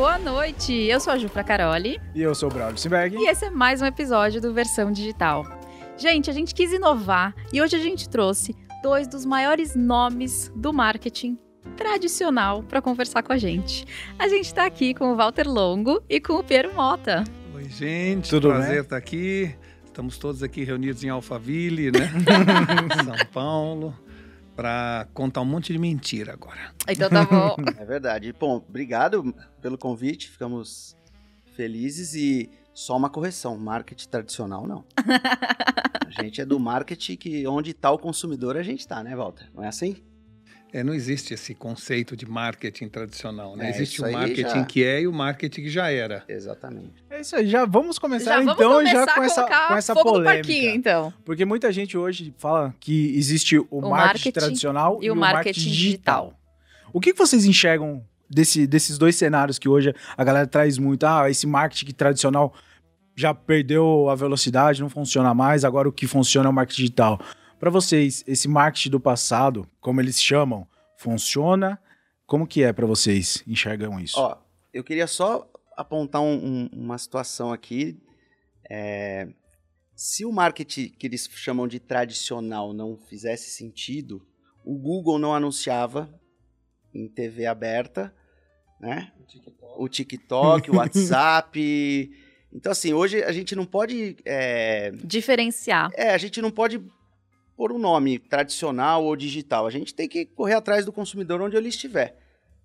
boa noite. Eu sou a Jufra Caroli. E eu sou o Braulio Simberg. E esse é mais um episódio do Versão Digital. Gente, a gente quis inovar e hoje a gente trouxe dois dos maiores nomes do marketing tradicional para conversar com a gente. A gente está aqui com o Walter Longo e com o Pedro Mota. Oi, gente. Tudo Prazer estar aqui. Estamos todos aqui reunidos em Alphaville, né? São Paulo, para contar um monte de mentira agora. Então tá bom. É verdade. Bom, obrigado pelo convite, ficamos felizes e só uma correção, marketing tradicional não. A gente é do marketing que onde está o consumidor a gente está, né, Walter? Não é assim? É, não existe esse conceito de marketing tradicional, né? É, existe o marketing já- que é e o marketing que já era. Exatamente. É isso aí, já vamos começar Já vamos então começar já com a essa, com essa polêmica. parquinho, então. Porque muita gente hoje fala que existe o, marketing, marketing tradicional e o marketing digital. O que que vocês enxergam desse- desses dois cenários que hoje a galera traz muito? Ah, esse marketing tradicional já perdeu a velocidade, não funciona mais, agora o que funciona é o marketing digital. Para vocês, esse marketing do passado, como eles chamam, funciona? Como que é para vocês enxergam isso? Ó, eu queria só apontar um- um- uma situação aqui. É, se o marketing que eles chamam de tradicional não fizesse sentido, o Google não anunciava em TV aberta, né? O TikTok, o WhatsApp. Então, assim, hoje a gente não pode. É, Diferenciar. é, a gente não pode pôr um nome tradicional ou digital. A gente tem que correr atrás do consumidor onde ele estiver.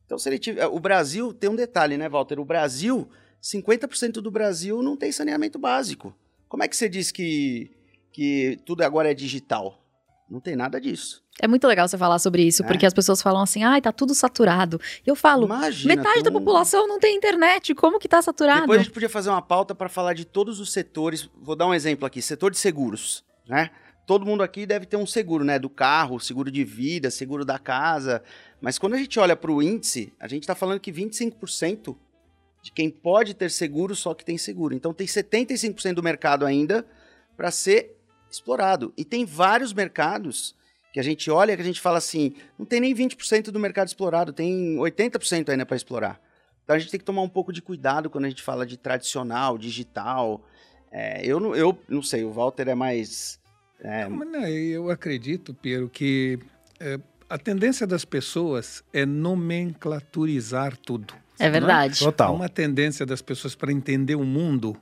Então, se ele tiver. O Brasil tem um detalhe, né, Walter? O Brasil, 50% do Brasil não tem saneamento básico. Como é que você diz que, que tudo agora é digital? Não tem nada disso. É muito legal você falar sobre isso, É. porque as pessoas falam assim, ai, tá tudo saturado. E eu falo, Imagina. metade da um- população não tem internet, como que tá saturado? Depois a gente podia fazer uma pauta para falar de todos os setores. Vou dar um exemplo aqui: setor de seguros, né? Todo mundo aqui deve ter um seguro, né? Do carro, seguro de vida, seguro da casa. Mas quando a gente olha para o índice, a gente está falando que 25% de quem pode ter seguro só que tem seguro. Então tem 75% do mercado ainda para ser explorado. E tem vários mercados que a gente olha que a gente fala assim, não tem nem 20% do mercado explorado, tem 80% ainda para explorar. Então a gente tem que tomar um pouco de cuidado quando a gente fala de tradicional, digital. É, eu, não, eu não sei, o Walter é mais. É, Mas, né, eu acredito, Piero, que é, a tendência das pessoas é nomenclaturizar tudo. É verdade. Há Total. uma tendência das pessoas para entender o mundo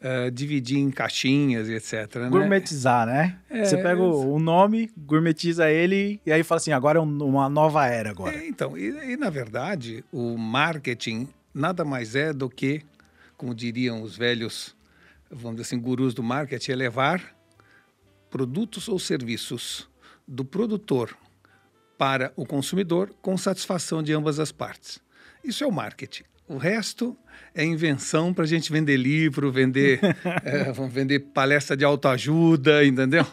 é, dividir em caixinhas e etc. né? Gourmetizar, né? É, Você pega o, o nome, gourmetiza ele e aí fala assim, agora é um- uma nova era agora. É, então, e, e, na verdade, o marketing nada mais é do que, como diriam os velhos, vamos dizer assim, gurus do marketing, é levar produtos ou serviços do produtor para o consumidor com satisfação de ambas as partes. Isso é o marketing. O resto é invenção para a gente vender livro, vender, vamos vender palestra de autoajuda, entendeu?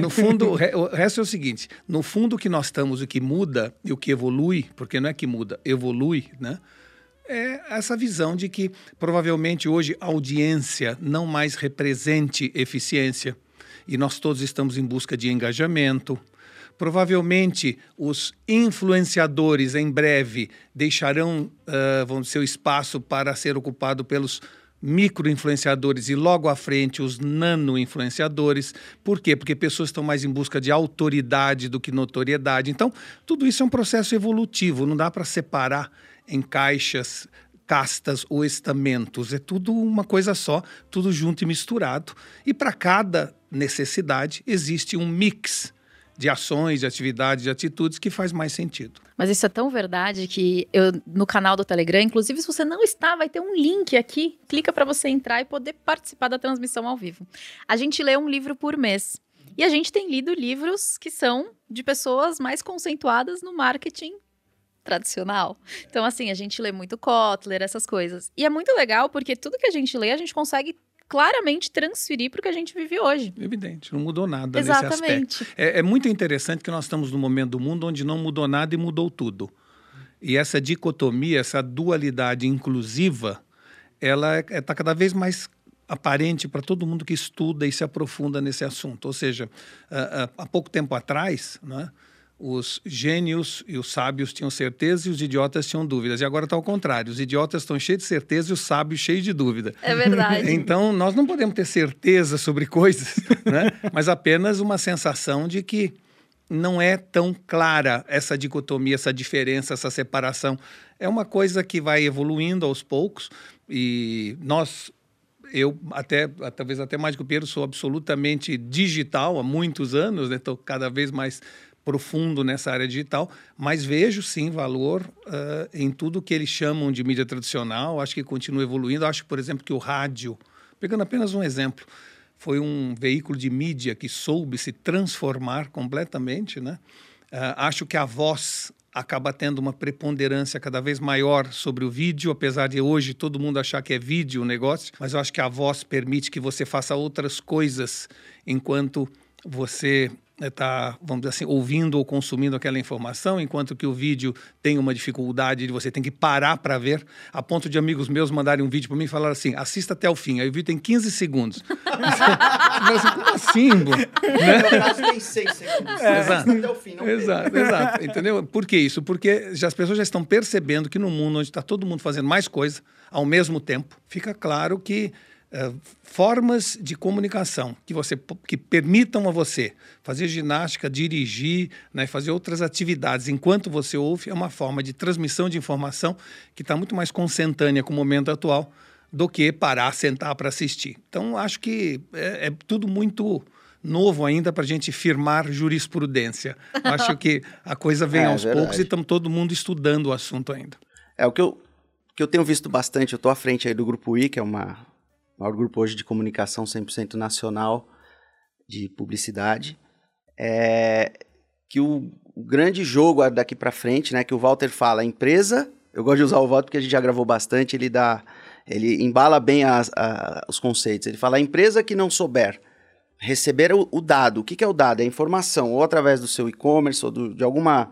No fundo, o, re- o resto é o seguinte: no fundo, o que nós estamos, o que muda e o que evolui, porque não é que muda, evolui, né? É essa visão de que provavelmente hoje a audiência não mais represente eficiência e nós todos estamos em busca de engajamento. Provavelmente os influenciadores em breve deixarão ah, vamos, seu espaço para ser ocupado pelos micro-influenciadores e logo à frente os nano-influenciadores. Por quê? Porque pessoas estão mais em busca de autoridade do que notoriedade. Então, tudo isso é um processo evolutivo, não dá para separar em caixas, castas ou estamentos. É tudo uma coisa só, tudo junto e misturado. E para cada necessidade existe um mix de ações, de atividades, de atitudes que faz mais sentido. Mas isso é tão verdade que eu no canal do Telegram, inclusive se você não está, vai ter um link aqui, clica para você entrar e poder participar da transmissão ao vivo. A gente lê um livro por mês. E a gente tem lido livros que são de pessoas mais conceituadas no marketing tradicional. Então, assim, a gente lê muito Kotler, essas coisas. E é muito legal porque tudo que a gente lê, a gente consegue claramente transferir para o que a gente vive hoje. Evidente, não mudou nada nesse aspecto. Exatamente. É, é muito interessante que nós estamos num momento do mundo onde não mudou nada e mudou tudo. E essa dicotomia, essa dualidade inclusiva, ela está cada vez mais aparente para todo mundo que estuda e se aprofunda nesse assunto. Ou seja, há, há pouco tempo atrás, né, os gênios e os sábios tinham certeza e os idiotas tinham dúvidas. E agora está ao contrário. Os idiotas estão cheios de certeza e os sábios cheios de dúvida. É verdade. Então, nós não podemos ter certeza sobre coisas, né? mas apenas uma sensação de que não é tão clara essa dicotomia, essa diferença, essa separação. É uma coisa que vai evoluindo aos poucos e nós eu até talvez até mais que o Pedro sou absolutamente digital há muitos anos, estou né? cada vez mais profundo nessa área digital, mas vejo sim valor uh, em tudo que eles chamam de mídia tradicional. Acho que continua evoluindo. Acho, por exemplo, que o rádio, pegando apenas um exemplo, foi um veículo de mídia que soube se transformar completamente, né? Uh, acho que a voz acaba tendo uma preponderância cada vez maior sobre o vídeo, apesar de hoje todo mundo achar que é vídeo o negócio, mas eu acho que a voz permite que você faça outras coisas enquanto você está, vamos dizer assim, ouvindo ou consumindo aquela informação, enquanto que o vídeo tem uma dificuldade de você tem que parar para ver, a ponto de amigos meus mandarem um vídeo para mim e falar assim, assista até o fim. Aí o vídeo tem 15 segundos. Mas como assim, bro? Né? Caso tem 6 segundos. É, exato. Até o fim, não exato, exato. Entendeu? Por que isso? Porque já, as pessoas já estão percebendo que no mundo onde está todo mundo fazendo mais coisa ao mesmo tempo, fica claro que Uh, formas de comunicação que você que permitam a você fazer ginástica, dirigir, né, fazer outras atividades enquanto você ouve é uma forma de transmissão de informação que está muito mais consentânea com o momento atual do que parar, sentar para assistir. Então acho que é, é tudo muito novo ainda para a gente firmar jurisprudência. acho que a coisa vem é, aos verdade. poucos e estamos todo mundo estudando o assunto ainda. É o que eu que eu tenho visto bastante. Eu estou à frente aí do grupo I, que é uma maior grupo hoje de comunicação 100% nacional de publicidade, é que o, o grande jogo daqui para frente, né, que o Walter fala, empresa, eu gosto de usar o Walter porque a gente já gravou bastante, ele dá, ele embala bem as, a, os conceitos. Ele fala, a empresa que não souber receber o, o dado, o que, que, é o dado? É informação, ou através do seu e-commerce ou do, de alguma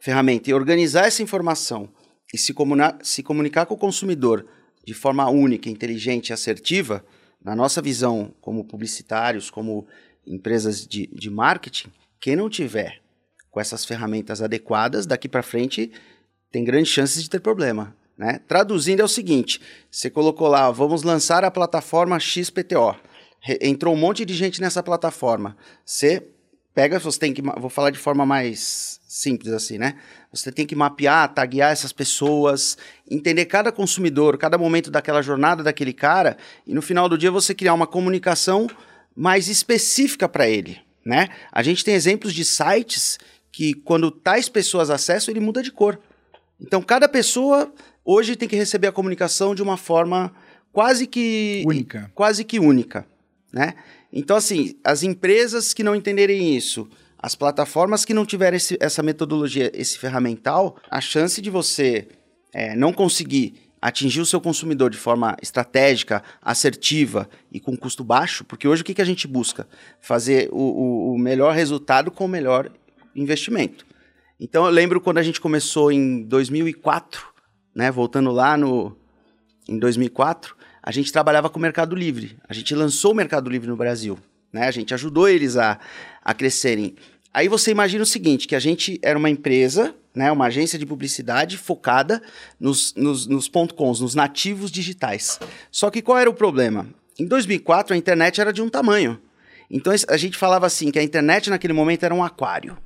ferramenta, e organizar essa informação e se, comunar, se comunicar com o consumidor de forma única, inteligente e assertiva, na nossa visão como publicitários, como empresas de, de marketing, quem não tiver com essas ferramentas adequadas, daqui para frente tem grandes chances de ter problema. Né? Traduzindo é o seguinte: você colocou lá, vamos lançar a plataforma XPTO. Re entrou um monte de gente nessa plataforma. Você pega, você tem que. Vou falar de forma mais simples assim, né? Você tem que mapear, taguear essas pessoas, entender cada consumidor, cada momento daquela jornada daquele cara, e no final do dia você criar uma comunicação mais específica para ele, né? A gente tem exemplos de sites que quando tais pessoas acessam, ele muda de cor. Então cada pessoa hoje tem que receber a comunicação de uma forma quase que única. Quase que única, né? Então assim, as empresas que não entenderem isso, as plataformas que não tiverem esse, essa metodologia, esse ferramental, a chance de você é, não conseguir atingir o seu consumidor de forma estratégica, assertiva e com custo baixo, porque hoje o que, que a gente busca? Fazer o, o, o melhor resultado com o melhor investimento. Então eu lembro quando a gente começou em 2004, né, voltando lá no em 2004, a gente trabalhava com o Mercado Livre. A gente lançou o Mercado Livre no Brasil. Né? A gente ajudou eles a, a crescerem. Aí você imagina o seguinte, que a gente era uma empresa, né, uma agência de publicidade focada nos, nos, nos .coms, nos nativos digitais. Só que qual era o problema? Em 2004, a internet era de um tamanho. Então a gente falava assim, que a internet naquele momento era um aquário,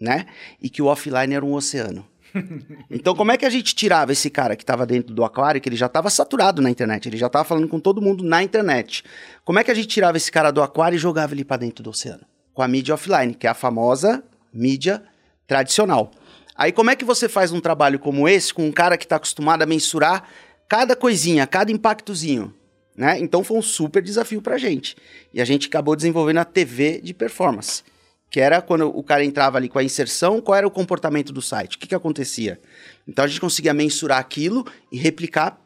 né? E que o offline era um oceano. Então, como é que a gente tirava esse cara que estava dentro do aquário, que ele já estava saturado na internet, ele já estava falando com todo mundo na internet? Como é que a gente tirava esse cara do aquário e jogava ele para dentro do oceano? Com a mídia offline, que é a famosa mídia tradicional. Aí, como é que você faz um trabalho como esse com um cara que está acostumado a mensurar cada coisinha, cada impactozinho? Né? Então, foi um super desafio para a gente. E a gente acabou desenvolvendo a TV de performance que era quando o cara entrava ali com a inserção, qual era o comportamento do site, o que, que acontecia. Então a gente conseguia mensurar aquilo e replicar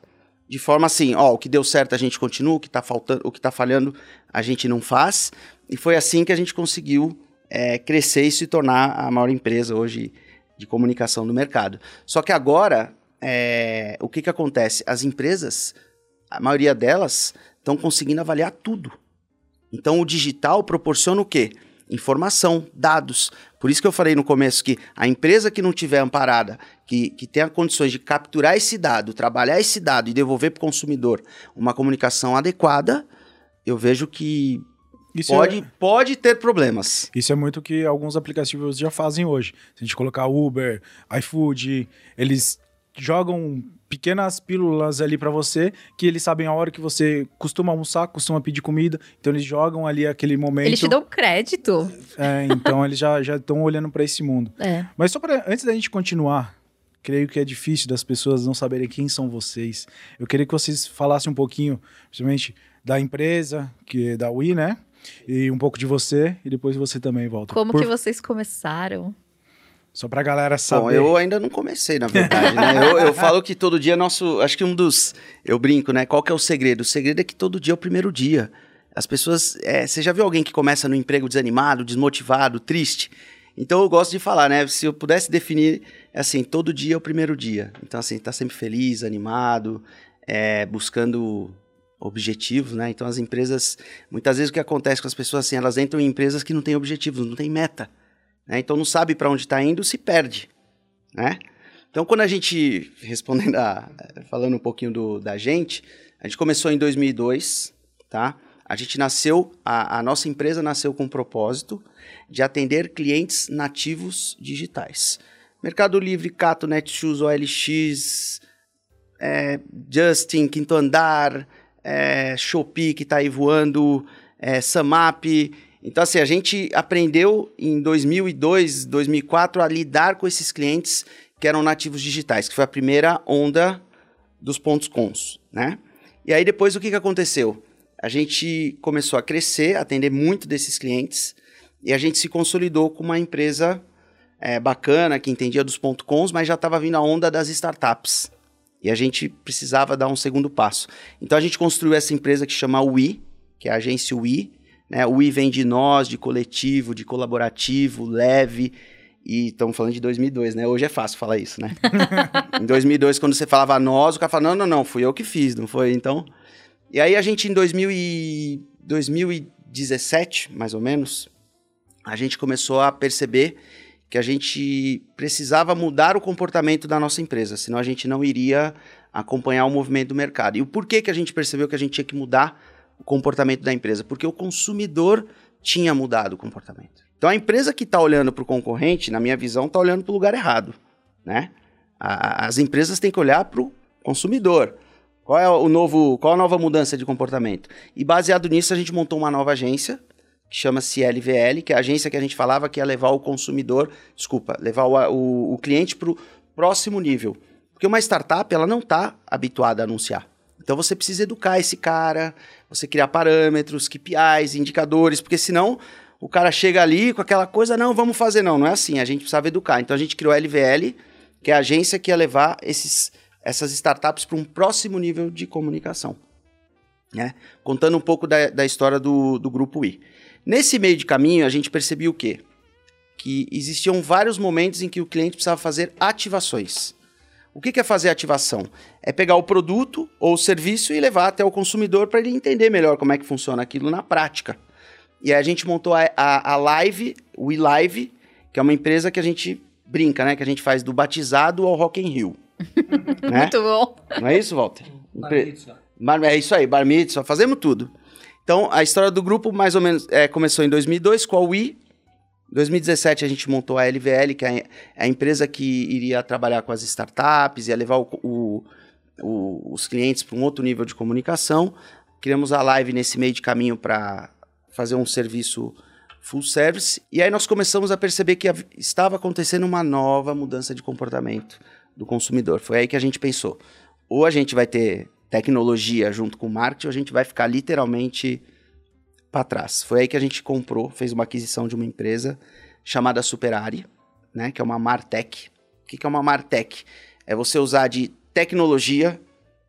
de forma assim, ó, o que deu certo a gente continua, o que está faltando, o que está falhando a gente não faz. E foi assim que a gente conseguiu é, crescer e se tornar a maior empresa hoje de comunicação do mercado. Só que agora, é, o que, que acontece? As empresas, a maioria delas, estão conseguindo avaliar tudo. Então o digital proporciona o quê? Informação, dados. Por isso que eu falei no começo que a empresa que não tiver amparada, que, que tenha condições de capturar esse dado, trabalhar esse dado e devolver para o consumidor uma comunicação adequada, eu vejo que Isso pode, é, pode ter problemas. isso é muito que alguns aplicativos já fazem hoje. Se a gente colocar Uber, iFood, eles jogam pequenas pílulas ali pra você que eles sabem a hora que você costuma almoçar, costuma pedir comida, então eles jogam ali aquele momento. Eles te dão crédito. É, então eles já estão olhando pra esse mundo. É. Mas só para antes da gente continuar, creio que é difícil das pessoas não saberem quem são vocês. Eu queria que vocês falassem um pouquinho, principalmente da empresa, que é da Wii, né? E um pouco de você e depois você também volta. Como Por- que vocês começaram? Só pra galera saber. Bom, eu ainda não comecei, na verdade, né? Eu, eu falo que todo dia é nosso. Acho que um dos. Eu brinco, né? Qual que é o segredo? O segredo é que todo dia é o primeiro dia. As pessoas. é, você já viu alguém que começa no emprego desanimado, desmotivado, triste? Então eu gosto de falar, né? Se eu pudesse definir, é assim, todo dia é o primeiro dia. Então, assim, tá sempre feliz, animado, é, buscando objetivos, né? Então as empresas. Muitas vezes o que acontece com as pessoas, assim, elas entram em empresas que não têm objetivos, não têm meta. Né? Então não sabe para onde está indo, se perde, né? Então quando a gente respondendo a, falando um pouquinho do, da gente, a gente começou em 2002, tá? A gente nasceu, a, a nossa empresa nasceu com o propósito de atender clientes nativos digitais. Mercado Livre, Cato, Netshoes, OLX, é, Justin, Quinto Andar, é, Shopee que está aí voando, é, Samap. Então, assim, a gente aprendeu em 2002, 2004 a lidar com esses clientes que eram nativos digitais, que foi a primeira onda dos pontos cons, né? E aí depois o que, que aconteceu? A gente começou a crescer, atender muito desses clientes e a gente se consolidou com uma empresa é, bacana que entendia dos pontos cons, mas já estava vindo a onda das startups. E a gente precisava dar um segundo passo. Então a gente construiu essa empresa que chama WI, que é a agência WI. Né? O WI vem de nós, de coletivo, de colaborativo, leve. E estamos falando de 2002, né? Hoje é fácil falar isso, né? em 2002, quando você falava nós, o cara falava, não, não, não, fui eu que fiz, não foi? Então... E aí a gente, em 2000 e... 2017, mais ou menos, a gente começou a perceber que a gente precisava mudar o comportamento da nossa empresa, senão a gente não iria acompanhar o movimento do mercado. E o porquê que a gente percebeu que a gente tinha que mudar o comportamento da empresa? Porque o consumidor tinha mudado o comportamento. Então a empresa que está olhando para o concorrente, na minha visão, está olhando para o lugar errado. Né? A- as empresas têm que olhar para o consumidor. Qual é o novo, qual a nova mudança de comportamento? E baseado nisso, a gente montou uma nova agência que chama-se LVL, que é a agência que a gente falava que ia levar o consumidor, desculpa, levar o, o, o cliente para o próximo nível. Porque uma startup, ela não está habituada a anunciar. Então você precisa educar esse cara, você criar parâmetros, KPIs, indicadores, porque senão o cara chega ali com aquela coisa, não, vamos fazer não, não é assim, a gente precisava educar. Então a gente criou a LVL, que é a agência que ia levar esses, essas startups para um próximo nível de comunicação. Né? Contando um pouco da, da história do, do Grupo I. Nesse meio de caminho, a gente percebeu o quê? Que existiam vários momentos em que o cliente precisava fazer ativações. O que é fazer ativação? É pegar o produto ou o serviço e levar até o consumidor para ele entender melhor como é que funciona aquilo na prática. E aí a gente montou a, a, a Live, o eLive, que é uma empresa que a gente brinca, né? Que a gente faz do batizado ao Rock in Rio. né? Muito bom. Não é isso, Walter? Bar- É isso aí, bar mitzvah, fazemos tudo. Então, a história do grupo mais ou menos é, começou em 2002 com a Wii. Em 2017 a gente montou a LVL, que é a empresa que iria trabalhar com as startups, ia levar o- o- o- os clientes para um outro nível de comunicação. Criamos a live nesse meio de caminho para fazer um serviço full service. E aí nós começamos a perceber que estava acontecendo uma nova mudança de comportamento do consumidor. Foi aí que a gente pensou: ou a gente vai ter tecnologia junto com marketing, ou a gente vai ficar literalmente para trás. Foi aí que a gente comprou, fez uma aquisição de uma empresa chamada Superari, né, que é uma Martech. O que que é uma Martech? É você usar de tecnologia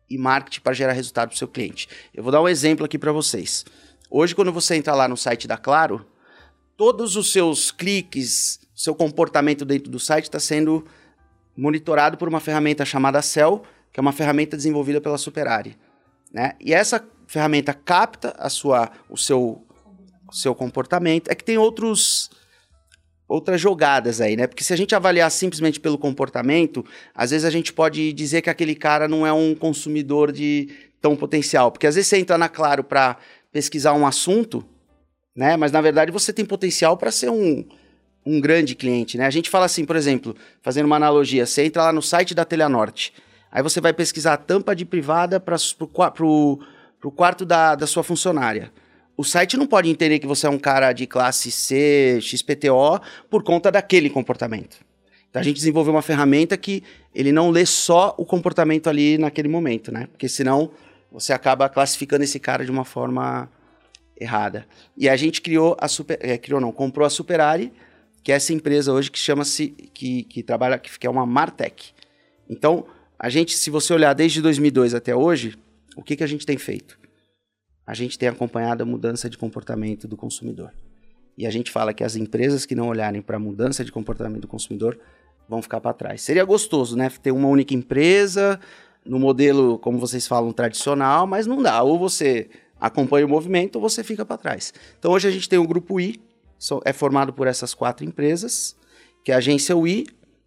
e marketing para gerar resultado para seu cliente. Eu vou dar um exemplo aqui para vocês. Hoje, quando você entra lá no site da Claro, todos os seus cliques, seu comportamento dentro do site está sendo monitorado por uma ferramenta chamada Cell, que é uma ferramenta desenvolvida pela Superari. Né? E essa ferramenta capta a sua, o seu seu comportamento. É que tem outros outras jogadas aí, né? Porque se a gente avaliar simplesmente pelo comportamento, às vezes a gente pode dizer que aquele cara não é um consumidor de tão potencial, porque às vezes você entra na Claro para pesquisar um assunto, né? Mas na verdade você tem potencial para ser um, um grande cliente, né? A gente fala assim, por exemplo, fazendo uma analogia, você entra lá no site da Telenorte, aí você vai pesquisar a tampa de privada para o quarto da, da sua funcionária o site não pode entender que você é um cara de classe C, XPTO, por conta daquele comportamento. Então a gente desenvolveu uma ferramenta que ele não lê só o comportamento ali naquele momento, né? Porque senão você acaba classificando esse cara de uma forma errada. E a gente criou a Super, é, criou não, comprou a Superari, que é essa empresa hoje que chama-se que, que trabalha que é uma Martech. Então, a gente, se você olhar desde 2002 até hoje, o que que a gente tem feito? a gente tem acompanhado a mudança de comportamento do consumidor. E a gente fala que as empresas que não olharem para a mudança de comportamento do consumidor vão ficar para trás. Seria gostoso, né? Ter uma única empresa no modelo, como vocês falam, tradicional, mas não dá. Ou você acompanha o movimento ou você fica para trás. Então hoje a gente tem o grupo I, é formado por essas quatro empresas, que é a agência UI,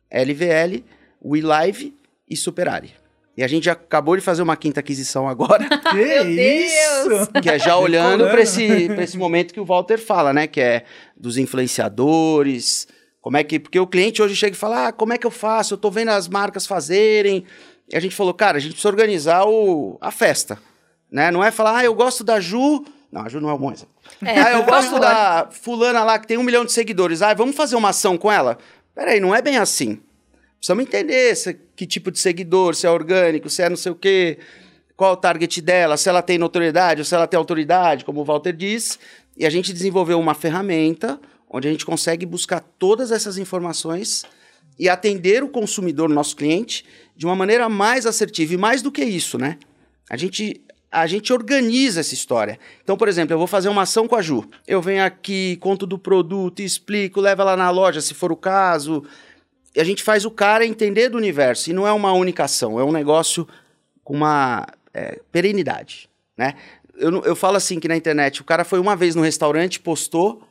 LVL, WeLive e Superari. E a gente já acabou de fazer uma quinta aquisição agora. Que Meu isso? Que é já olhando para esse, esse momento que o Walter fala, né? Que é dos influenciadores. Como é que. Porque o cliente hoje chega e fala: ah, como é que eu faço? Eu tô vendo as marcas fazerem. E a gente falou, cara, a gente precisa organizar o, a festa. Né? Não é falar, ah, eu gosto da Ju. Não, a Ju não é um bom exemplo. É, ah, eu gosto da fulana lá que tem um milhão de seguidores. Ah, vamos fazer uma ação com ela? Peraí, não é bem assim. Precisamos entender se, que tipo de seguidor, se é orgânico, se é não sei o quê, qual o target dela, se ela tem notoriedade ou se ela tem autoridade, como o Walter disse. E a gente desenvolveu uma ferramenta onde a gente consegue buscar todas essas informações e atender o consumidor, nosso cliente, de uma maneira mais assertiva. E mais do que isso, né? A gente, a gente organiza essa história. Então, por exemplo, eu vou fazer uma ação com a Ju. Eu venho aqui, conto do produto, explico, levo ela na loja, se for o caso, e a gente faz o cara entender do universo. E não é uma única ação, é um negócio com uma é, perenidade, né? Eu, eu falo assim que na internet, o cara foi uma vez no restaurante, postou,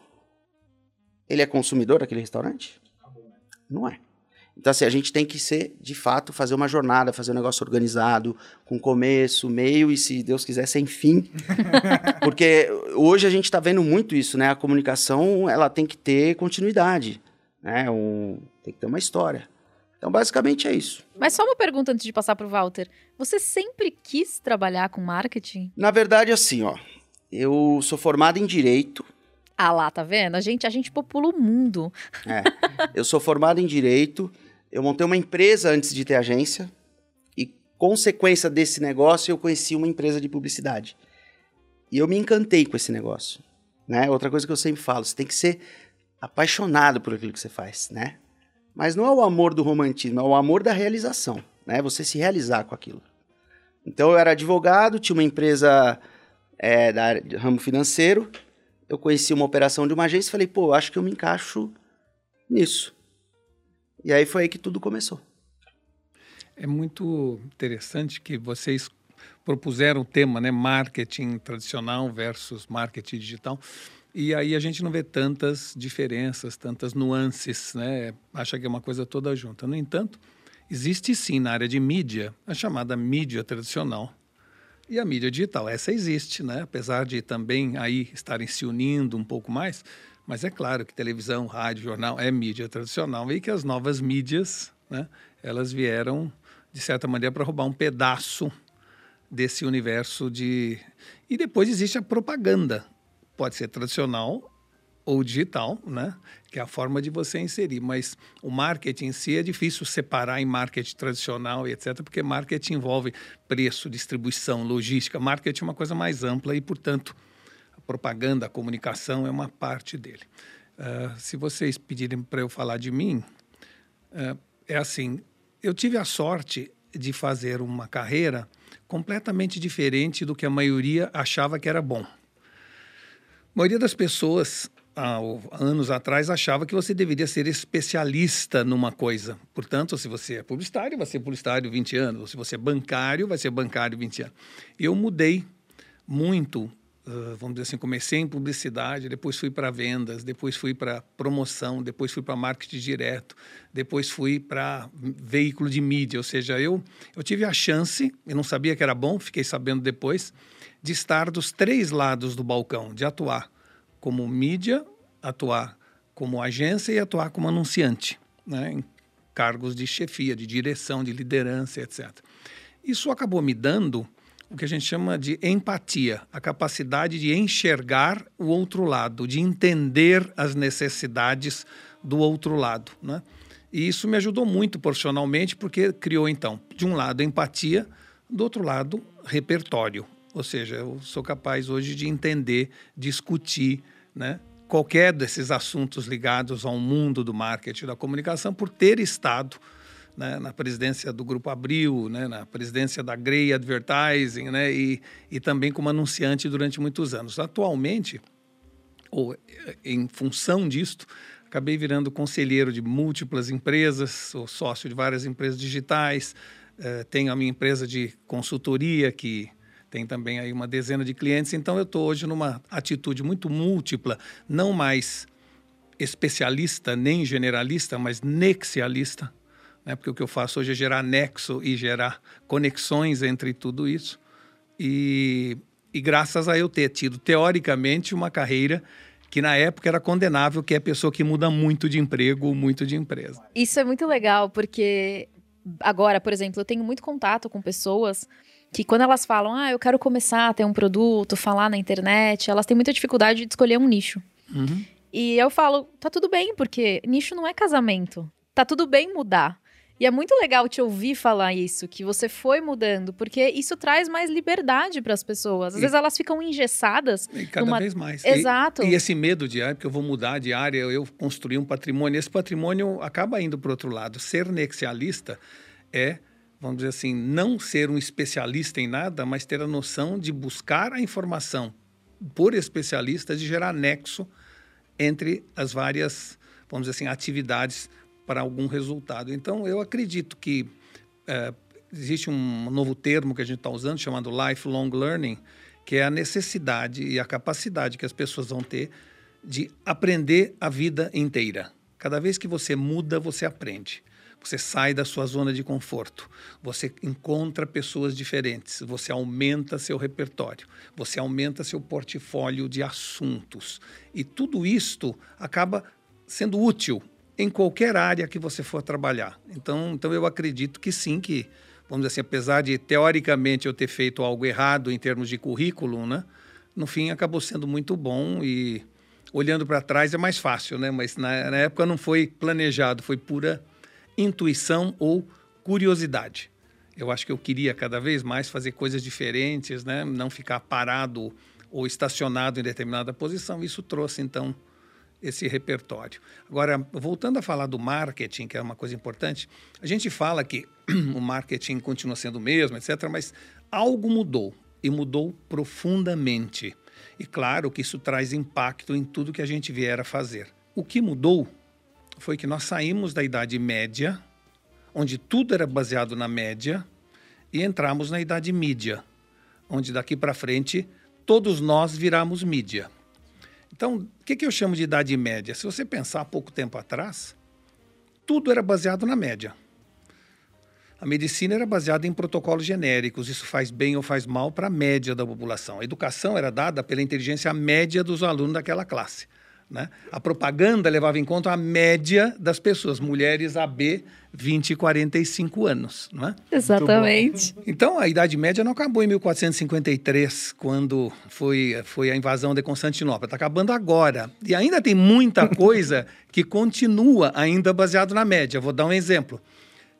ele é consumidor daquele restaurante? Não é. Então, assim, a gente tem que ser, de fato, fazer uma jornada, fazer um negócio organizado, com começo, meio e, se Deus quiser, sem fim. Porque hoje a gente está vendo muito isso, né? A comunicação, ela tem que ter continuidade. Né? Um, tem que ter uma história. Então, basicamente é isso. Mas só uma pergunta antes de passar para o Walter. Você sempre quis trabalhar com marketing? Na verdade, assim, ó. Eu sou formado em Direito. Ah lá, tá vendo? A gente, a gente popula o mundo. É. eu sou formado em Direito. Eu montei uma empresa antes de ter agência. E, consequência desse negócio, eu conheci uma empresa de publicidade. E eu me encantei com esse negócio. Né? Outra coisa que eu sempre falo, você tem que ser apaixonado por aquilo que você faz, né? Mas não é o amor do romantismo, é o amor da realização, né? Você se realizar com aquilo. Então eu era advogado, tinha uma empresa é, da área ramo financeiro, eu conheci uma operação de uma agência e falei, pô, acho que eu me encaixo nisso. E aí foi aí que tudo começou. É muito interessante que vocês propuseram o tema, né, marketing tradicional versus marketing digital. E aí a gente não vê tantas diferenças, tantas nuances, né? Acha que é uma coisa toda junta. No entanto, existe sim na área de mídia a chamada mídia tradicional e a mídia digital. Essa existe, né? Apesar de também aí estarem se unindo um pouco mais, mas é claro que televisão, rádio, jornal é mídia tradicional e que as novas mídias, né? Elas vieram de certa maneira para roubar um pedaço desse universo de e depois existe a propaganda pode ser tradicional ou digital, né? Que é a forma de você inserir. Mas o marketing em si é difícil separar em marketing tradicional e etc., porque marketing envolve preço, distribuição, logística. Marketing é uma coisa mais ampla e, portanto, a propaganda, a comunicação é uma parte dele. Uh, se vocês pedirem para eu falar de mim, uh, é assim: eu tive a sorte de fazer uma carreira completamente diferente do que a maioria achava que era bom. A maioria das pessoas, há anos atrás, achava que você deveria ser especialista numa coisa. Portanto, se você é publicitário, vai ser publicitário 20 anos. Se você é bancário, vai ser bancário 20 anos. Eu mudei muito vamos dizer assim, comecei em publicidade, depois fui para vendas, depois fui para promoção, depois fui para marketing direto, depois fui para veículo de mídia. Ou seja, eu, eu tive a chance, eu não sabia que era bom, fiquei sabendo depois, de estar dos três lados do balcão, de atuar como mídia, atuar como agência e atuar como anunciante, né, em cargos de chefia, de direção, de liderança, etc. Isso acabou me dando o que a gente chama de empatia, a capacidade de enxergar o outro lado, de entender as necessidades do outro lado. Né? E isso me ajudou muito profissionalmente, porque criou, então, de um lado, empatia, do outro lado, repertório. Ou seja, eu sou capaz hoje de entender, discutir né, qualquer desses assuntos ligados ao mundo do marketing da comunicação por ter estado né, na presidência do Grupo Abril, né, na presidência da Grey Advertising, né, e, e também como anunciante durante muitos anos. Atualmente, ou em função disto, acabei virando conselheiro de múltiplas empresas, sou sócio de várias empresas digitais, eh, tenho a minha empresa de consultoria que tem também aí uma dezena de clientes, então eu estou hoje numa atitude muito múltipla, não mais especialista nem generalista, mas nexialista, né? porque o que eu faço hoje é gerar nexo e gerar conexões entre tudo isso. E, e graças a eu ter tido, teoricamente, uma carreira que na época era condenável, que é a pessoa que muda muito de emprego, muito de empresa. Isso é muito legal, porque agora, por exemplo, eu tenho muito contato com pessoas que quando elas falam, ah, eu quero começar a ter um produto, falar na internet, elas têm muita dificuldade de escolher um nicho. Uhum. E eu falo, tá tudo bem, porque nicho não é casamento. Tá tudo bem mudar. E é muito legal te ouvir falar isso, que você foi mudando, porque isso traz mais liberdade para as pessoas. Às e, vezes elas ficam engessadas. E cada numa... vez mais. Exato. E, e, esse medo de, ah, porque eu vou mudar de área, eu construir um patrimônio, esse patrimônio acaba indo para o outro lado. Ser nexialista é, vamos dizer assim, não ser um especialista em nada, mas ter a noção de buscar a informação por especialista, de gerar nexo entre as várias, vamos dizer assim, atividades para algum resultado. Então, eu acredito que é, existe um novo termo que a gente está usando chamado lifelong learning, que é a necessidade e a capacidade que as pessoas vão ter de aprender a vida inteira. Cada vez que você muda, você aprende. Você sai da sua zona de conforto, você encontra pessoas diferentes, você aumenta seu repertório, você aumenta seu portfólio de assuntos. E tudo isto acaba sendo útil em qualquer área que você for trabalhar. Então, então eu acredito que sim, que, vamos dizer assim, apesar de teoricamente eu ter feito algo errado em termos de currículo, né? No fim acabou sendo muito bom e olhando para trás é mais fácil, né? Mas na, na época não foi planejado, foi pura intuição ou curiosidade. Eu acho que eu queria cada vez mais fazer coisas diferentes, né? Não ficar parado ou estacionado em determinada posição. Isso trouxe então esse repertório. Agora, voltando a falar do marketing, que é uma coisa importante, a gente fala que o marketing continua sendo o mesmo, etc., mas algo mudou e mudou profundamente. E claro que isso traz impacto em tudo que a gente vier a fazer. O que mudou foi que nós saímos da Idade Média, onde tudo era baseado na média, e entramos na Idade Mídia, onde daqui para frente todos nós viramos mídia. Então, o que, que eu chamo de idade média? Se você pensar pouco tempo atrás, tudo era baseado na média. A medicina era baseada em protocolos genéricos, isso faz bem ou faz mal para a média da população. A educação era dada pela inteligência média dos alunos daquela classe. Né? A propaganda levava em conta a média das pessoas, mulheres AB 20 e 45 anos. Não é? Exatamente. Então, a Idade Média não acabou em 1453, quando foi, foi a invasão de Constantinopla. Está acabando agora. E ainda tem muita coisa que continua ainda baseado na média. Vou dar um exemplo.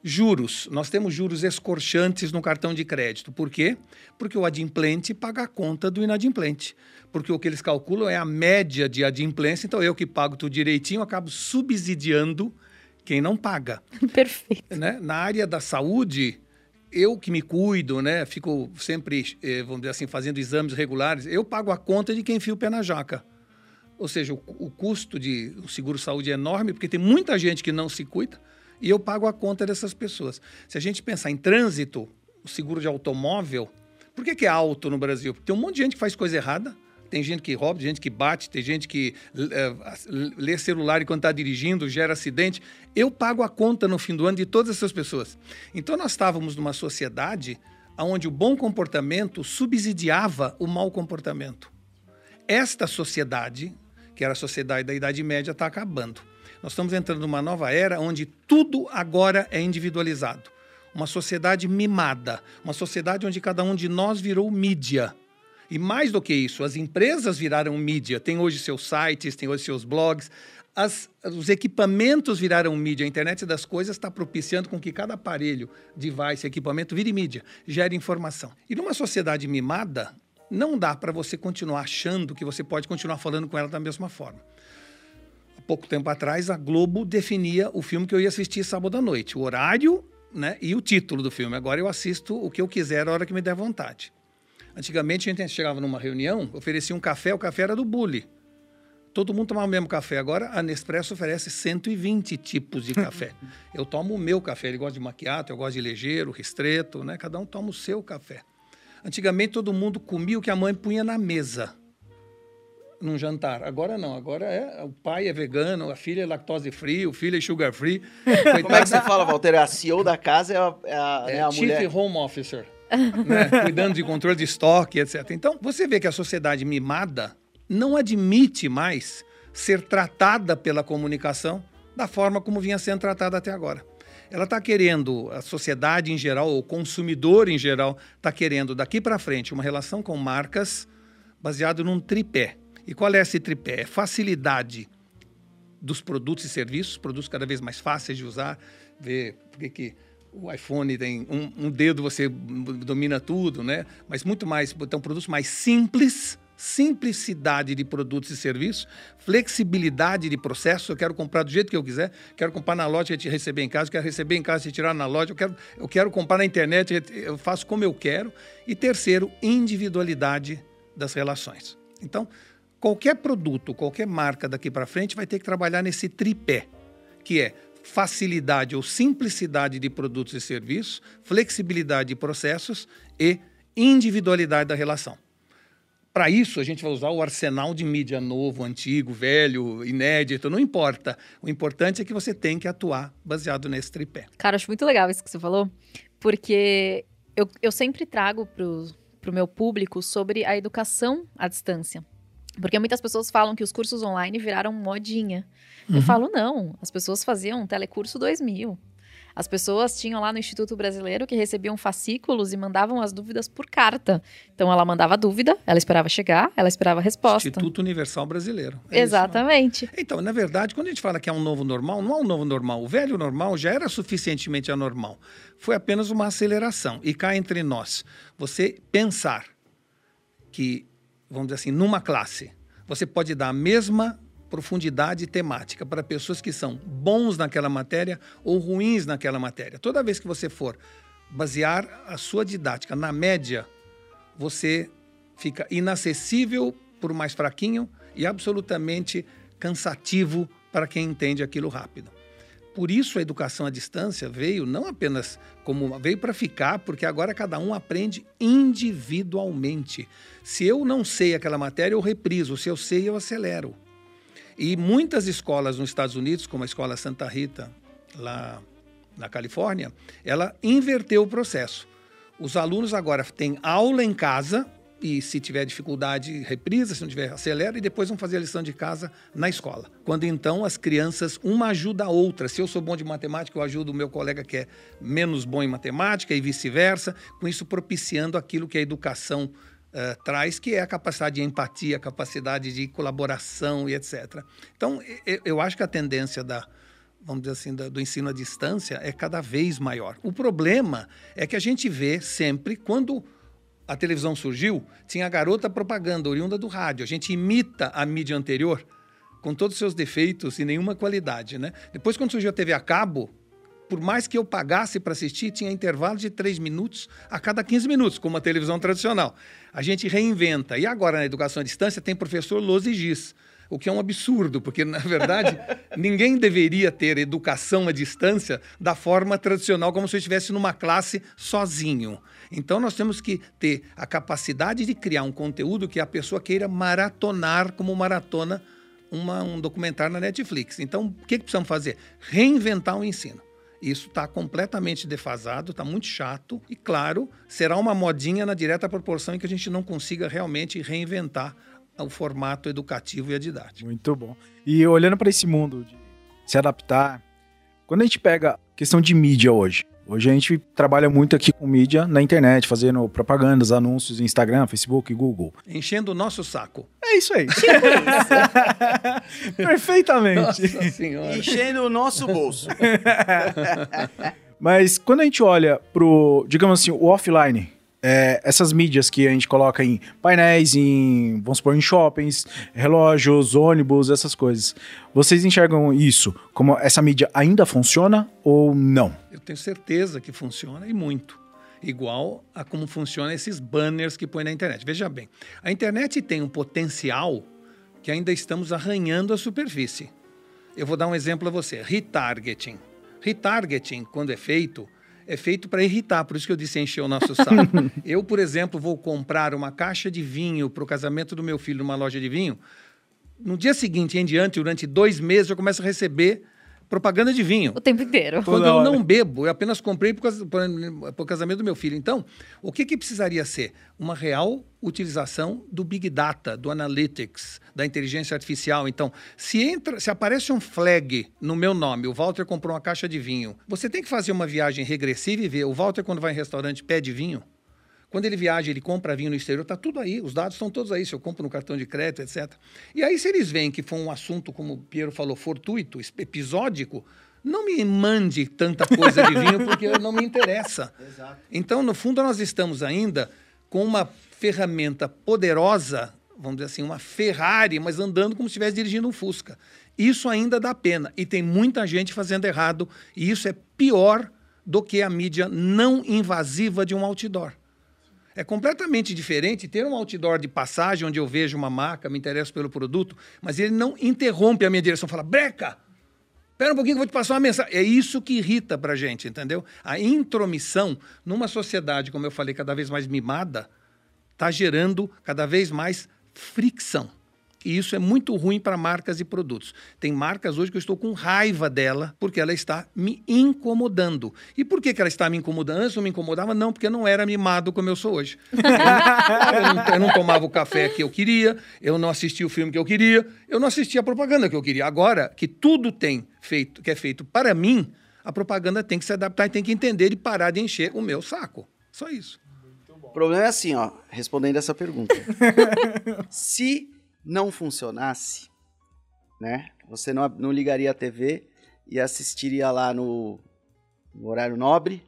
Juros. Nós temos juros escorchantes no cartão de crédito. Por quê? Porque o adimplente paga a conta do inadimplente. Porque o que eles calculam é a média de adimplência. Então, eu que pago tudo direitinho, acabo subsidiando quem não paga. Perfeito. Né? Na área da saúde, eu que me cuido, né? Fico sempre, eh, vamos dizer assim, fazendo exames regulares. Eu pago a conta de quem enfia o pé na jaca. Ou seja, o, o custo de o seguro-saúde é enorme, porque tem muita gente que não se cuida e eu pago a conta dessas pessoas. Se a gente pensar em trânsito, o seguro de automóvel, por que, que é alto no Brasil? Porque tem um monte de gente que faz coisa errada, tem gente que rouba, tem gente que bate, tem gente que é, lê celular enquanto está dirigindo, gera acidente. Eu pago a conta no fim do ano de todas essas pessoas. Então nós estávamos numa sociedade onde o bom comportamento subsidiava o mau comportamento. Esta sociedade, que era a sociedade da Idade Média, está acabando. Nós estamos entrando numa nova era onde tudo agora é individualizado. Uma sociedade mimada, uma sociedade onde cada um de nós virou mídia. E mais do que isso, as empresas viraram mídia. Tem hoje seus sites, tem hoje seus blogs. As, os equipamentos viraram mídia. A internet das coisas está propiciando com que cada aparelho, device, equipamento vire mídia, gere informação. E numa sociedade mimada, não dá para você continuar achando que você pode continuar falando com ela da mesma forma. Há pouco tempo atrás, a Globo definia o filme que eu ia assistir sábado à noite, o horário né, e o título do filme. Agora eu assisto o que eu quiser a hora que me der vontade. Antigamente a gente chegava numa reunião, oferecia um café, o café era do Bully. Todo mundo tomava o mesmo café. Agora a Nespresso oferece 120 tipos de café. eu tomo o meu café, ele gosta de maquiato, eu gosto de ligeiro, ristreto, né? Cada um toma o seu café. Antigamente todo mundo comia o que a mãe punha na mesa num jantar. Agora não, agora é o pai é vegano, a filha é lactose free, o filho é sugar free. Como é que você fala, Walter? A CEO da casa é a, é a, é né, a Chief mulher... Home Officer. Né? Cuidando de controle de estoque, etc. Então, você vê que a sociedade mimada não admite mais ser tratada pela comunicação da forma como vinha sendo tratada até agora ela está querendo, a sociedade em geral, o consumidor em geral, está querendo daqui para frente uma relação com marcas baseado num tripé. E qual é esse tripé? É facilidade dos produtos e serviços, produtos cada vez mais fáceis de usar, ver porque que o iPhone tem um, um, dedo, você domina tudo, né? Mas muito mais, então produtos mais simples, simplicidade de produtos e serviços, flexibilidade de processo. Eu quero comprar do jeito que eu quiser, quero comprar na loja e te receber em casa, quero receber em casa e tirar na loja, eu quero, eu quero comprar na internet, eu faço como eu quero. E terceiro, individualidade das relações. Então, qualquer produto, qualquer marca daqui para frente vai ter que trabalhar nesse tripé, que é facilidade ou simplicidade de produtos e serviços, flexibilidade de processos e individualidade da relação. Para isso, a gente vai usar o arsenal de mídia novo, antigo, velho, inédito, não importa. O importante é que você tem que atuar baseado nesse tripé. Cara, acho muito legal isso que você falou, porque eu, eu sempre trago para o meu público sobre a educação à distância. Porque muitas pessoas falam que os cursos online viraram modinha. Uhum. Eu falo, não, as pessoas faziam telecurso 2000. As pessoas tinham lá no Instituto Brasileiro que recebiam fascículos e mandavam as dúvidas por carta. Então ela mandava a dúvida, ela esperava chegar, ela esperava a resposta. Instituto Universal Brasileiro. É Exatamente. Isso. Então, na verdade, quando a gente fala que é um novo normal, não é um novo normal. O velho normal já era suficientemente anormal. Foi apenas uma aceleração. E cá entre nós, você pensar que, vamos dizer assim, numa classe, você pode dar a mesma profundidade temática para pessoas que são bons naquela matéria ou ruins naquela matéria. Toda vez que você for basear a sua didática na média, você fica inacessível para o mais fraquinho e absolutamente cansativo para quem entende aquilo rápido. Por isso a educação à distância veio não apenas como veio para ficar, porque agora cada um aprende individualmente. Se eu não sei aquela matéria, eu repriso. Se eu sei, eu acelero. E muitas escolas nos Estados Unidos, como a Escola Santa Rita, lá na Califórnia, ela inverteu o processo. Os alunos agora têm aula em casa e se tiver dificuldade, reprisa, se não tiver, acelera e depois vão fazer a lição de casa na escola. Quando então as crianças, uma ajuda a outra. Se eu sou bom de matemática, eu ajudo o meu colega que é menos bom em matemática e vice-versa, com isso propiciando aquilo que a educação uh, traz, que é a capacidade de empatia, a capacidade de colaboração e etc. Então, eu acho que a tendência da, vamos dizer assim, do ensino à distância é cada vez maior. O problema é que a gente vê sempre, quando a televisão surgiu, tinha a garota propaganda oriunda do rádio. A gente imita a mídia anterior com todos os seus defeitos e nenhuma qualidade, né? Depois, quando surgiu a TV a cabo, por mais que eu pagasse para assistir, tinha intervalo de três minutos a cada 15 minutos, como a televisão tradicional. A gente reinventa. E agora, na educação à distância, tem professor Los Giz. O que é um absurdo, porque, na verdade, ninguém deveria ter educação à distância da forma tradicional, como se eu estivesse numa classe sozinho. Então, nós temos que ter a capacidade de criar um conteúdo que a pessoa queira maratonar como maratona uma, um documentário na Netflix. Então, o que, que precisamos fazer? Reinventar o ensino. Isso está completamente defasado, está muito chato e, claro, será uma modinha na direta proporção em que a gente não consiga realmente reinventar o formato educativo e a didática. Muito bom. E olhando para esse mundo de se adaptar, quando a gente pega questão de mídia hoje, Hoje a gente trabalha muito aqui com mídia na internet, fazendo propagandas, anúncios em Instagram, Facebook, Google. Enchendo o nosso saco. É isso aí. Perfeitamente. Nossa senhora. Enchendo o nosso bolso. Mas quando a gente olha pro, digamos assim, o offline, é, essas mídias que a gente coloca em painéis, em, vamos supor, em shoppings, relógios, ônibus, essas coisas. Vocês enxergam isso como essa mídia ainda funciona ou não? Eu tenho certeza que funciona e muito. Igual a como funcionam esses banners que põe na internet. Veja bem, a internet tem um potencial que ainda estamos arranhando a superfície. Eu vou dar um exemplo a você: retargeting. Retargeting, quando é feito, é feito para irritar, por isso que eu disse encher o nosso saco. eu, por exemplo, vou comprar uma caixa de vinho para o casamento do meu filho numa loja de vinho. No dia seguinte em diante, durante dois meses, eu começo a receber propaganda de vinho. O tempo inteiro. Quando eu não bebo, eu apenas comprei por, causa, por, por casamento do meu filho. Então, o que, que precisaria ser? Uma real utilização do Big Data, do Analytics, da inteligência artificial. Então, se, entra, se aparece um flag no meu nome, o Walter comprou uma caixa de vinho, você tem que fazer uma viagem regressiva e ver. O Walter, quando vai em restaurante, pede vinho? Quando ele viaja, ele compra vinho no exterior, está tudo aí, os dados estão todos aí, se eu compro no cartão de crédito, etc. E aí, se eles veem que foi um assunto, como o Piero falou, fortuito, episódico, não me mande tanta coisa de vinho, porque não me interessa. Exato. Então, no fundo, nós estamos ainda com uma ferramenta poderosa, vamos dizer assim, uma Ferrari, mas andando como se estivesse dirigindo um Fusca. Isso ainda dá pena. E tem muita gente fazendo errado, e isso é pior do que a mídia não invasiva de um outdoor. É completamente diferente ter um outdoor de passagem onde eu vejo uma marca, me interesso pelo produto, mas ele não interrompe a minha direção, fala, breca! Espera um pouquinho que eu vou te passar uma mensagem. É isso que irrita para gente, entendeu? A intromissão numa sociedade, como eu falei, cada vez mais mimada, está gerando cada vez mais fricção. E isso é muito ruim para marcas e produtos. Tem marcas hoje que eu estou com raiva dela porque ela está me incomodando. E por que, que ela está me incomodando? Antes não me incomodava? Não, porque eu não era mimado como eu sou hoje. Eu não, eu não tomava o café que eu queria, eu não assistia o filme que eu queria, eu não assistia a propaganda que eu queria. Agora que tudo tem feito, que é feito para mim, a propaganda tem que se adaptar e tem que entender e parar de encher o meu saco. Só isso. O problema é assim, ó, respondendo essa pergunta. Se não funcionasse, né? Você não, não ligaria a TV e assistiria lá no, no, horário nobre,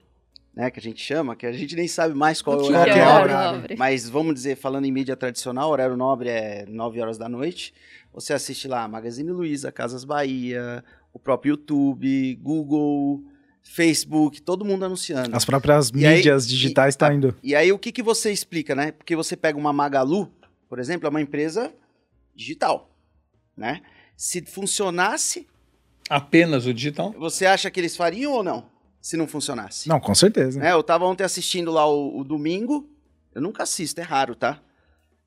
né? Que a gente chama, que a gente nem sabe mais qual é o horário, é nobre, nobre. Mas vamos dizer, falando em mídia tradicional, horário nobre é 9 horas da noite. Você assiste lá Magazine Luiza, Casas Bahia, o próprio YouTube, Google, Facebook, todo mundo anunciando. As próprias e mídias aí, digitais estão tá indo. E aí o que, que você explica, né? Porque você pega uma Magalu, por exemplo, é uma empresa digital, né? Se funcionasse apenas o digital, você acha que eles fariam ou não? Se não funcionasse? Não, com certeza. É, eu tava ontem assistindo lá o, o, domingo. Eu nunca assisto, é raro, tá?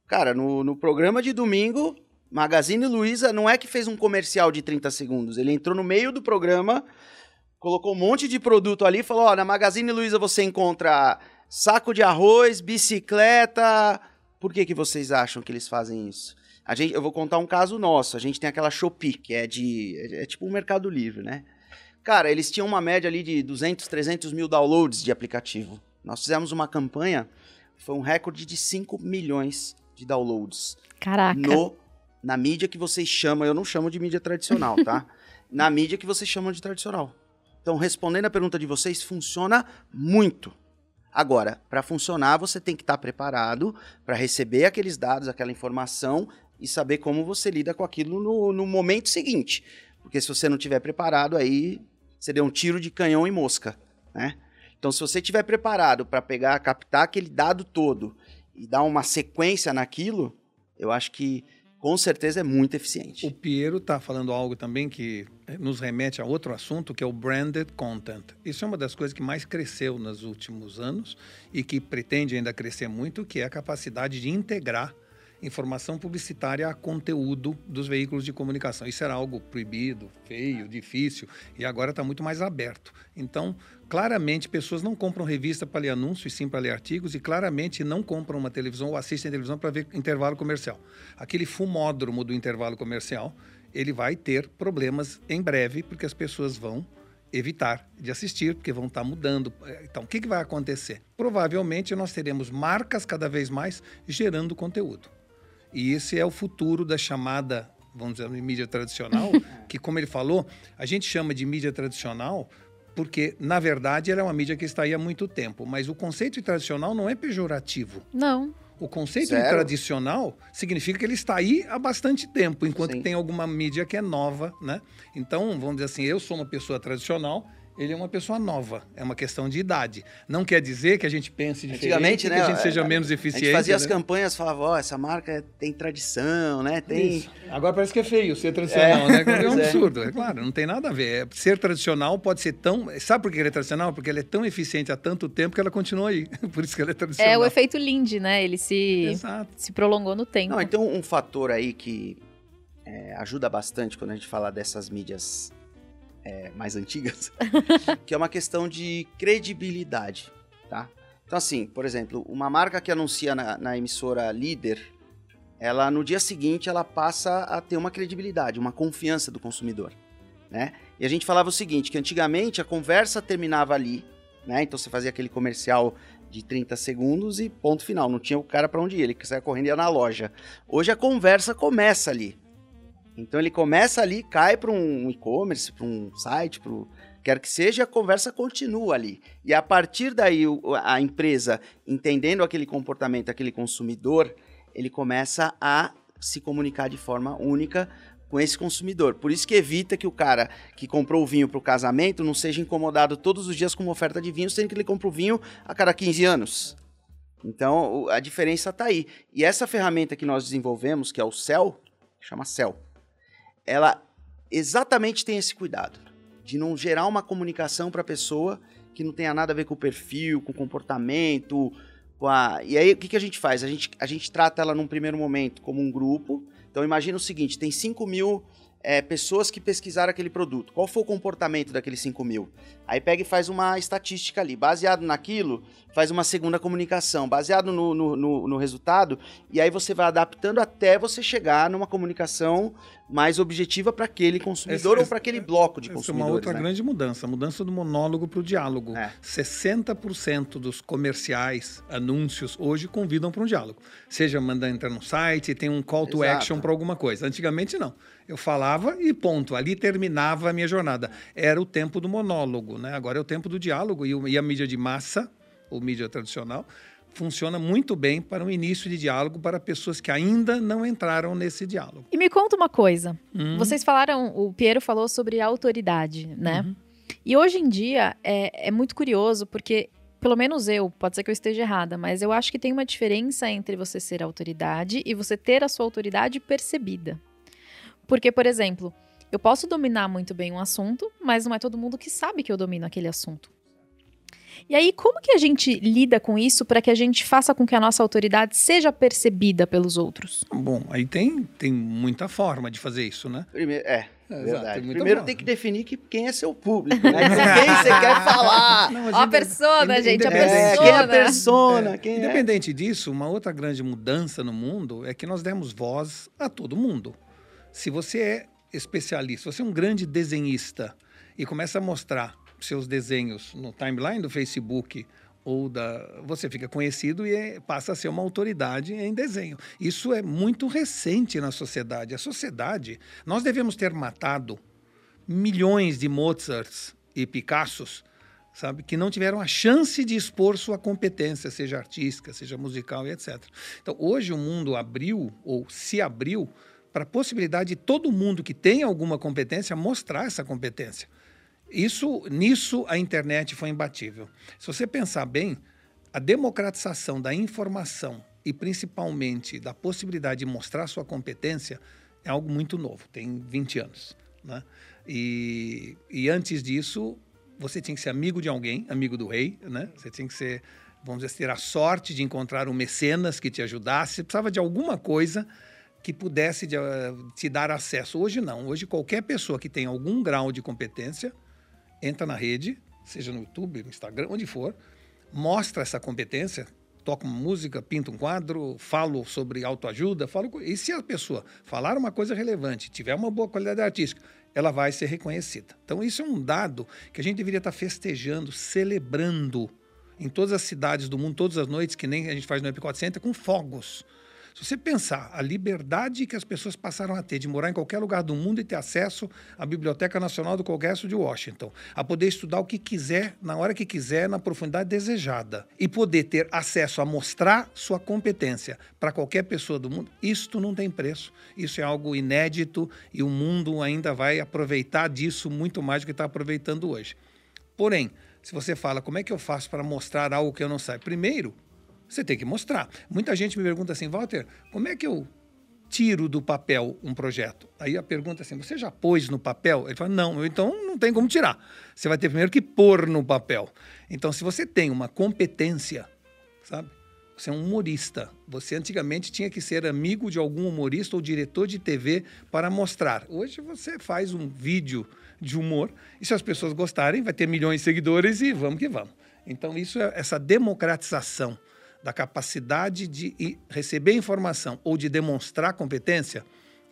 Cara, no, no programa de domingo, Magazine Luiza não é que fez um comercial de 30 segundos. Ele entrou no meio do programa, colocou um monte de produto ali e falou: Ó, na Magazine Luiza você encontra saco de arroz, bicicleta. Por que, que vocês acham que eles fazem isso? A gente, eu vou contar um caso nosso. A gente tem aquela Shopee, que é de. É, é tipo um Mercado Livre, né? Cara, eles tinham uma média ali de 200, 300 mil downloads de aplicativo. Nós fizemos uma campanha, foi um recorde de 5 milhões de downloads. Caraca. No, na mídia que vocês chamam, eu não chamo de mídia tradicional, tá? na mídia que vocês chamam de tradicional. Então, respondendo a pergunta de vocês, funciona muito. Agora, para funcionar, você tem que estar tá preparado para receber aqueles dados, aquela informação e saber como você lida com aquilo no, no momento seguinte. Porque se você não estiver preparado, aí você deu um tiro de canhão e mosca, né? Então, se você estiver preparado para pegar, captar aquele dado todo e dar uma sequência naquilo, eu acho que com certeza é muito eficiente. O Piero está falando algo também que eh, nos remete a outro assunto, que é o branded content. Isso é uma das coisas que mais cresceu nos últimos anos e que pretende ainda crescer muito, que é a capacidade de integrar informação publicitária a conteúdo dos veículos de comunicação. Isso era algo proibido, feio, difícil, e agora está muito mais aberto. Então, claramente, pessoas não compram revista para ler anúncios, sim para ler artigos, e claramente não compram uma televisão ou assistem televisão para ver intervalo comercial. Aquele fumódromo do intervalo comercial, ele vai ter problemas em breve, porque as pessoas vão evitar de assistir, porque vão estar tá mudando. Então, o que, que vai acontecer? Provavelmente nós teremos marcas cada vez mais gerando conteúdo. E esse é o futuro da chamada, vamos dizer, mídia tradicional, que, como ele falou, a gente chama de mídia tradicional porque, na verdade, ela é uma mídia que está aí há muito tempo. Mas o conceito de tradicional não é pejorativo. Não. O conceito de tradicional significa que ele está aí há bastante tempo, enquanto que tem alguma mídia que é nova, né? Então, vamos dizer assim, eu sou uma pessoa tradicional, ele é uma pessoa nova, é uma questão de idade. Não quer dizer que a gente pense diferente, Antigamente, né, que a gente seja é, menos eficiente. A gente fazia né? as campanhas, falava, ó, oh, essa marca tem tradição, né? Tem... Isso. Agora parece que é feio ser tradicional, é. né? É um é. absurdo, é claro, não tem nada a ver. É, ser tradicional pode ser tão... Sabe por que ele é tradicional? Porque ele é tão eficiente há tanto tempo que ela continua aí. Por isso que ela é tradicional. É o efeito Lindy, né? Ele se, se prolongou no tempo. Não, então um fator aí que é, ajuda bastante quando a gente fala dessas mídias é, mais antigas, que é uma questão de credibilidade, tá? Então, assim, por exemplo, uma marca que anuncia na, na emissora líder, ela no dia seguinte ela passa a ter uma credibilidade, uma confiança do consumidor, né? E a gente falava o seguinte, que antigamente a conversa terminava ali, né? Então você fazia aquele comercial de 30 segundos e ponto final, não tinha o cara para onde ir, ele saia correndo e ia na loja. Hoje a conversa começa ali. Então ele começa ali, cai para um e-commerce, para um site, para quer que seja, a conversa continua ali. E a partir daí, a empresa, entendendo aquele comportamento, aquele consumidor, ele começa a se comunicar de forma única com esse consumidor. Por isso que evita que o cara que comprou o vinho para o casamento não seja incomodado todos os dias com uma oferta de vinho, sendo que ele compra o vinho a cada 15 anos. Então, a diferença está aí. E essa ferramenta que nós desenvolvemos, que é o CEL, chama CEL, ela exatamente tem esse cuidado de não gerar uma comunicação para a pessoa que não tenha nada a ver com o perfil, com o comportamento. Com a... E aí, o que, que a gente faz? A gente, a gente trata ela num primeiro momento como um grupo. Então, imagina o seguinte: tem 5 mil é, pessoas que pesquisaram aquele produto. Qual foi o comportamento daqueles 5 mil? Aí pega e faz uma estatística ali. Baseado naquilo, faz uma segunda comunicação. Baseado no, no, no, no resultado, e aí você vai adaptando até você chegar numa comunicação mais objetiva para aquele consumidor essa, ou para aquele bloco de consumidores. Essa é uma outra né? grande mudança, a mudança do monólogo para o diálogo. É. 60% dos comerciais, anúncios, hoje convidam para um diálogo. Seja mandando entrar no site, tem um call to Exato. action para alguma coisa. Antigamente não. Eu falava e ponto. Ali terminava a minha jornada. Era o tempo do monólogo, né? Agora é o tempo do diálogo e a mídia de massa, ou mídia tradicional, funciona muito bem para um início de diálogo para pessoas que ainda não entraram nesse diálogo. E me conta uma coisa. Uhum. Vocês falaram, o Piero falou sobre autoridade, né? Uhum. E hoje em dia é, é muito curioso porque pelo menos eu, pode ser que eu esteja errada, mas eu acho que tem uma diferença entre você ser autoridade e você ter a sua autoridade percebida. Porque, por exemplo, eu posso dominar muito bem um assunto, mas não é todo mundo que sabe que eu domino aquele assunto. E aí, como que a gente lida com isso para que a gente faça com que a nossa autoridade seja percebida pelos outros? Bom, aí tem, tem muita forma de fazer isso, né? Primeiro, é. É, verdade. Tem Primeiro tem que definir que, quem é seu público, né? quem você quer falar. Não, a, a persona, gente, a persona. É, quem é a persona? É. Quem é? Independente é? disso, uma outra grande mudança no mundo é que nós demos voz a todo mundo. Se você é especialista, você é um grande desenhista e começa a mostrar seus desenhos no timeline do Facebook ou da você fica conhecido e é, passa a ser uma autoridade em desenho. Isso é muito recente na sociedade. A sociedade, nós devemos ter matado milhões de Mozarts e Picassos, sabe, que não tiveram a chance de expor sua competência, seja artística, seja musical e etc. Então, hoje o mundo abriu ou se abriu para a possibilidade de todo mundo que tem alguma competência mostrar essa competência. Isso, nisso a internet foi imbatível. Se você pensar bem, a democratização da informação e principalmente da possibilidade de mostrar sua competência é algo muito novo, tem 20 anos. Né? E, e antes disso, você tinha que ser amigo de alguém, amigo do rei, né? Você tinha que ser, vamos dizer, ter a sorte de encontrar um mecenas que te ajudasse. Você precisava de alguma coisa que pudesse de, uh, te dar acesso. Hoje não. Hoje qualquer pessoa que tem algum grau de competência entra na rede, seja no YouTube, no Instagram, onde for, mostra essa competência, toca uma música, pinta um quadro, falo sobre autoajuda, falo e se a pessoa falar uma coisa relevante, tiver uma boa qualidade artística, ela vai ser reconhecida. Então, isso é um dado que a gente deveria estar festejando, celebrando em todas as cidades do mundo, todas as noites, que nem a gente faz no Epicot Center, com fogos. Se você pensar a liberdade que as pessoas passaram a ter de morar em qualquer lugar do mundo e ter acesso à Biblioteca Nacional do Congresso de Washington, a poder estudar o que quiser, na hora que quiser, na profundidade desejada, e poder ter acesso a mostrar sua competência para qualquer pessoa do mundo, isto não tem preço. Isso é algo inédito e o mundo ainda vai aproveitar disso muito mais do que está aproveitando hoje. Porém, se você fala como é que eu faço para mostrar algo que eu não sei, primeiro, você tem que mostrar. Muita gente me pergunta assim, Walter, como é que eu tiro do papel um projeto? Aí a pergunta é assim, você já pôs no papel? Ele fala, não, então não tem como tirar. Você vai ter primeiro que pôr no papel. Então, se você tem uma competência, sabe? Você é um humorista. Você antigamente tinha que ser amigo de algum humorista ou diretor de TV para mostrar. Hoje você faz um vídeo de humor e se as pessoas gostarem, vai ter milhões de seguidores e vamos que vamos. Então, isso é essa democratização da capacidade de receber informação ou de demonstrar competência,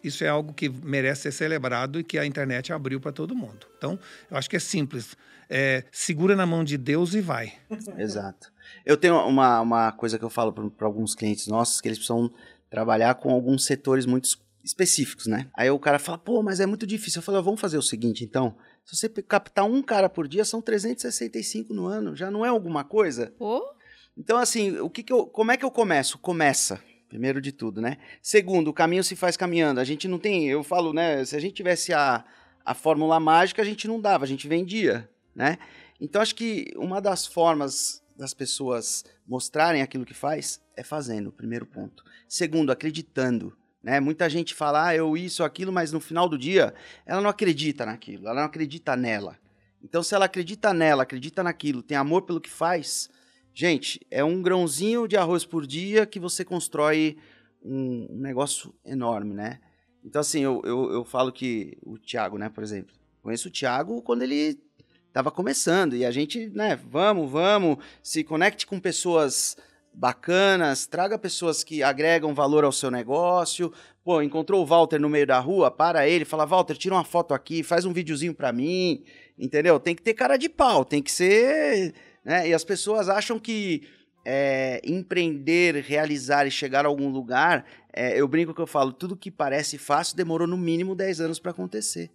isso é algo que merece ser celebrado e que a internet abriu para todo mundo. Então, eu acho que é simples. É, segura na mão de Deus e vai. Exato. Eu tenho uma, uma coisa que eu falo para alguns clientes nossos, que eles precisam trabalhar com alguns setores muito específicos, né? Aí o cara fala, pô, mas é muito difícil. Eu falo, vamos fazer o seguinte, então. Se você captar um cara por dia, são 365 no ano. Já não é alguma coisa? Pô. Então, assim, o que, que eu, como é que eu começo? Começa, primeiro de tudo, né? Segundo, o caminho se faz caminhando. A gente não tem, eu falo, né? Se a gente tivesse a, a fórmula mágica, a gente não dava, a gente vendia, né? Então, acho que uma das formas das pessoas mostrarem aquilo que faz é fazendo, primeiro ponto. Segundo, acreditando. Né? Muita gente fala, ah, eu isso, aquilo, mas no final do dia ela não acredita naquilo, ela não acredita nela. Então, se ela acredita nela, acredita naquilo, tem amor pelo que faz, Gente, é um grãozinho de arroz por dia que você constrói um, negócio enorme, né? Então, assim, eu, eu, eu falo que o Thiago, né, por exemplo, conheço o Thiago quando ele estava começando e a gente, né, vamos, vamos, se conecte com pessoas bacanas, traga pessoas que agregam valor ao seu negócio. Pô, encontrou o Walter no meio da rua, para ele, fala: "Walter, tira uma foto aqui, faz um videozinho para mim". Entendeu? Tem que ter cara de pau, tem que ser né? E as pessoas acham que é, empreender, realizar e chegar a algum lugar, é, eu brinco que eu falo, tudo que parece fácil demorou no mínimo 10 anos para acontecer.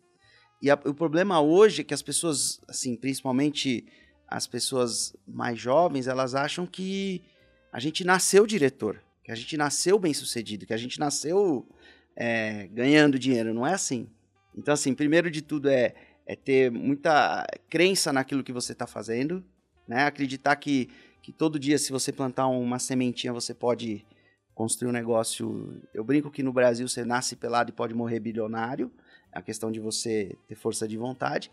E a, o problema hoje é que as pessoas, assim, principalmente as pessoas mais jovens, elas acham que a gente nasceu diretor, que a gente nasceu bem sucedido, que a gente nasceu é, ganhando dinheiro. Não é assim. Então, assim, primeiro de tudo é, é ter muita crença naquilo que você está fazendo, né? Acreditar que, que todo dia, se você plantar uma sementinha, você pode construir um negócio. Eu brinco que no Brasil você nasce pelado e pode morrer bilionário. É a questão de você ter força de vontade.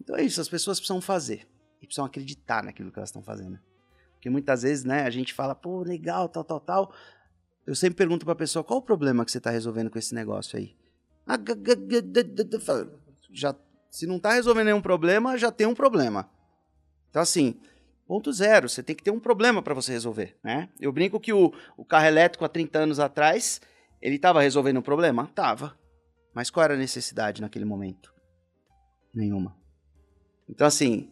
Então é isso, as pessoas precisam fazer. E precisam acreditar naquilo que elas estão fazendo. Porque muitas vezes, né, a gente fala, pô, legal, tal, tal, tal. Eu sempre pergunto pra pessoa, qual o problema que você está resolvendo com esse negócio aí? Ah, já, se não está resolvendo nenhum problema, já tem um problema. Então, assim, Ponto zero, você tem que ter um problema para você resolver, né? Eu brinco que o, o carro elétrico há 30 anos atrás, ele estava resolvendo um problema? Tava. Mas qual era a necessidade naquele momento? Nenhuma. Então, assim,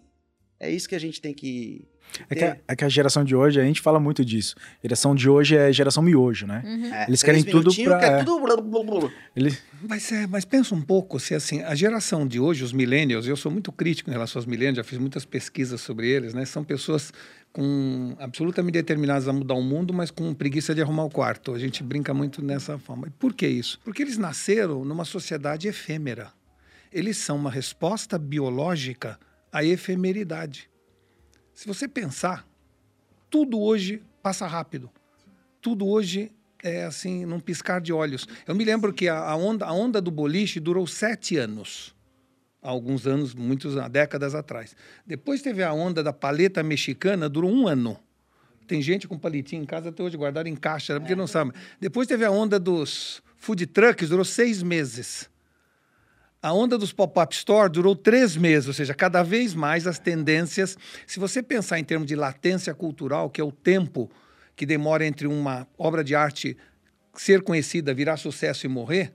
é isso que a gente tem que. É que, a, é que, a, geração de hoje, a gente fala muito disso. A geração de hoje é geração miojo, né? Uhum. É, Eles querem tudo pra. Quer é. tudo... Eles... Mas, é, mas pensa um pouco, se assim, a geração de hoje, os millennials, eu sou muito crítico em relação aos millennials, já fiz muitas pesquisas sobre eles, né? São pessoas com absolutamente determinadas a mudar o mundo, mas com preguiça de arrumar o quarto. A gente brinca muito nessa forma. E por que isso? Porque eles nasceram numa sociedade efêmera. Eles são uma resposta biológica a efemeridade. Se você pensar, tudo hoje passa rápido. tudo hoje é assim, num piscar de olhos. Eu me lembro que a, onda, a onda do boliche durou sete anos. Há alguns anos, muitos há décadas atrás. Depois teve a onda da paleta mexicana, durou um ano. Tem gente com palitinho em casa até hoje guardado em caixa, porque não sabe. Depois teve a onda dos food trucks, durou seis meses. A onda dos pop-up store durou três meses, ou seja, cada vez mais as tendências. Se você pensar em termos de latência cultural, que é o tempo que demora entre uma obra de arte ser conhecida, virar sucesso e morrer,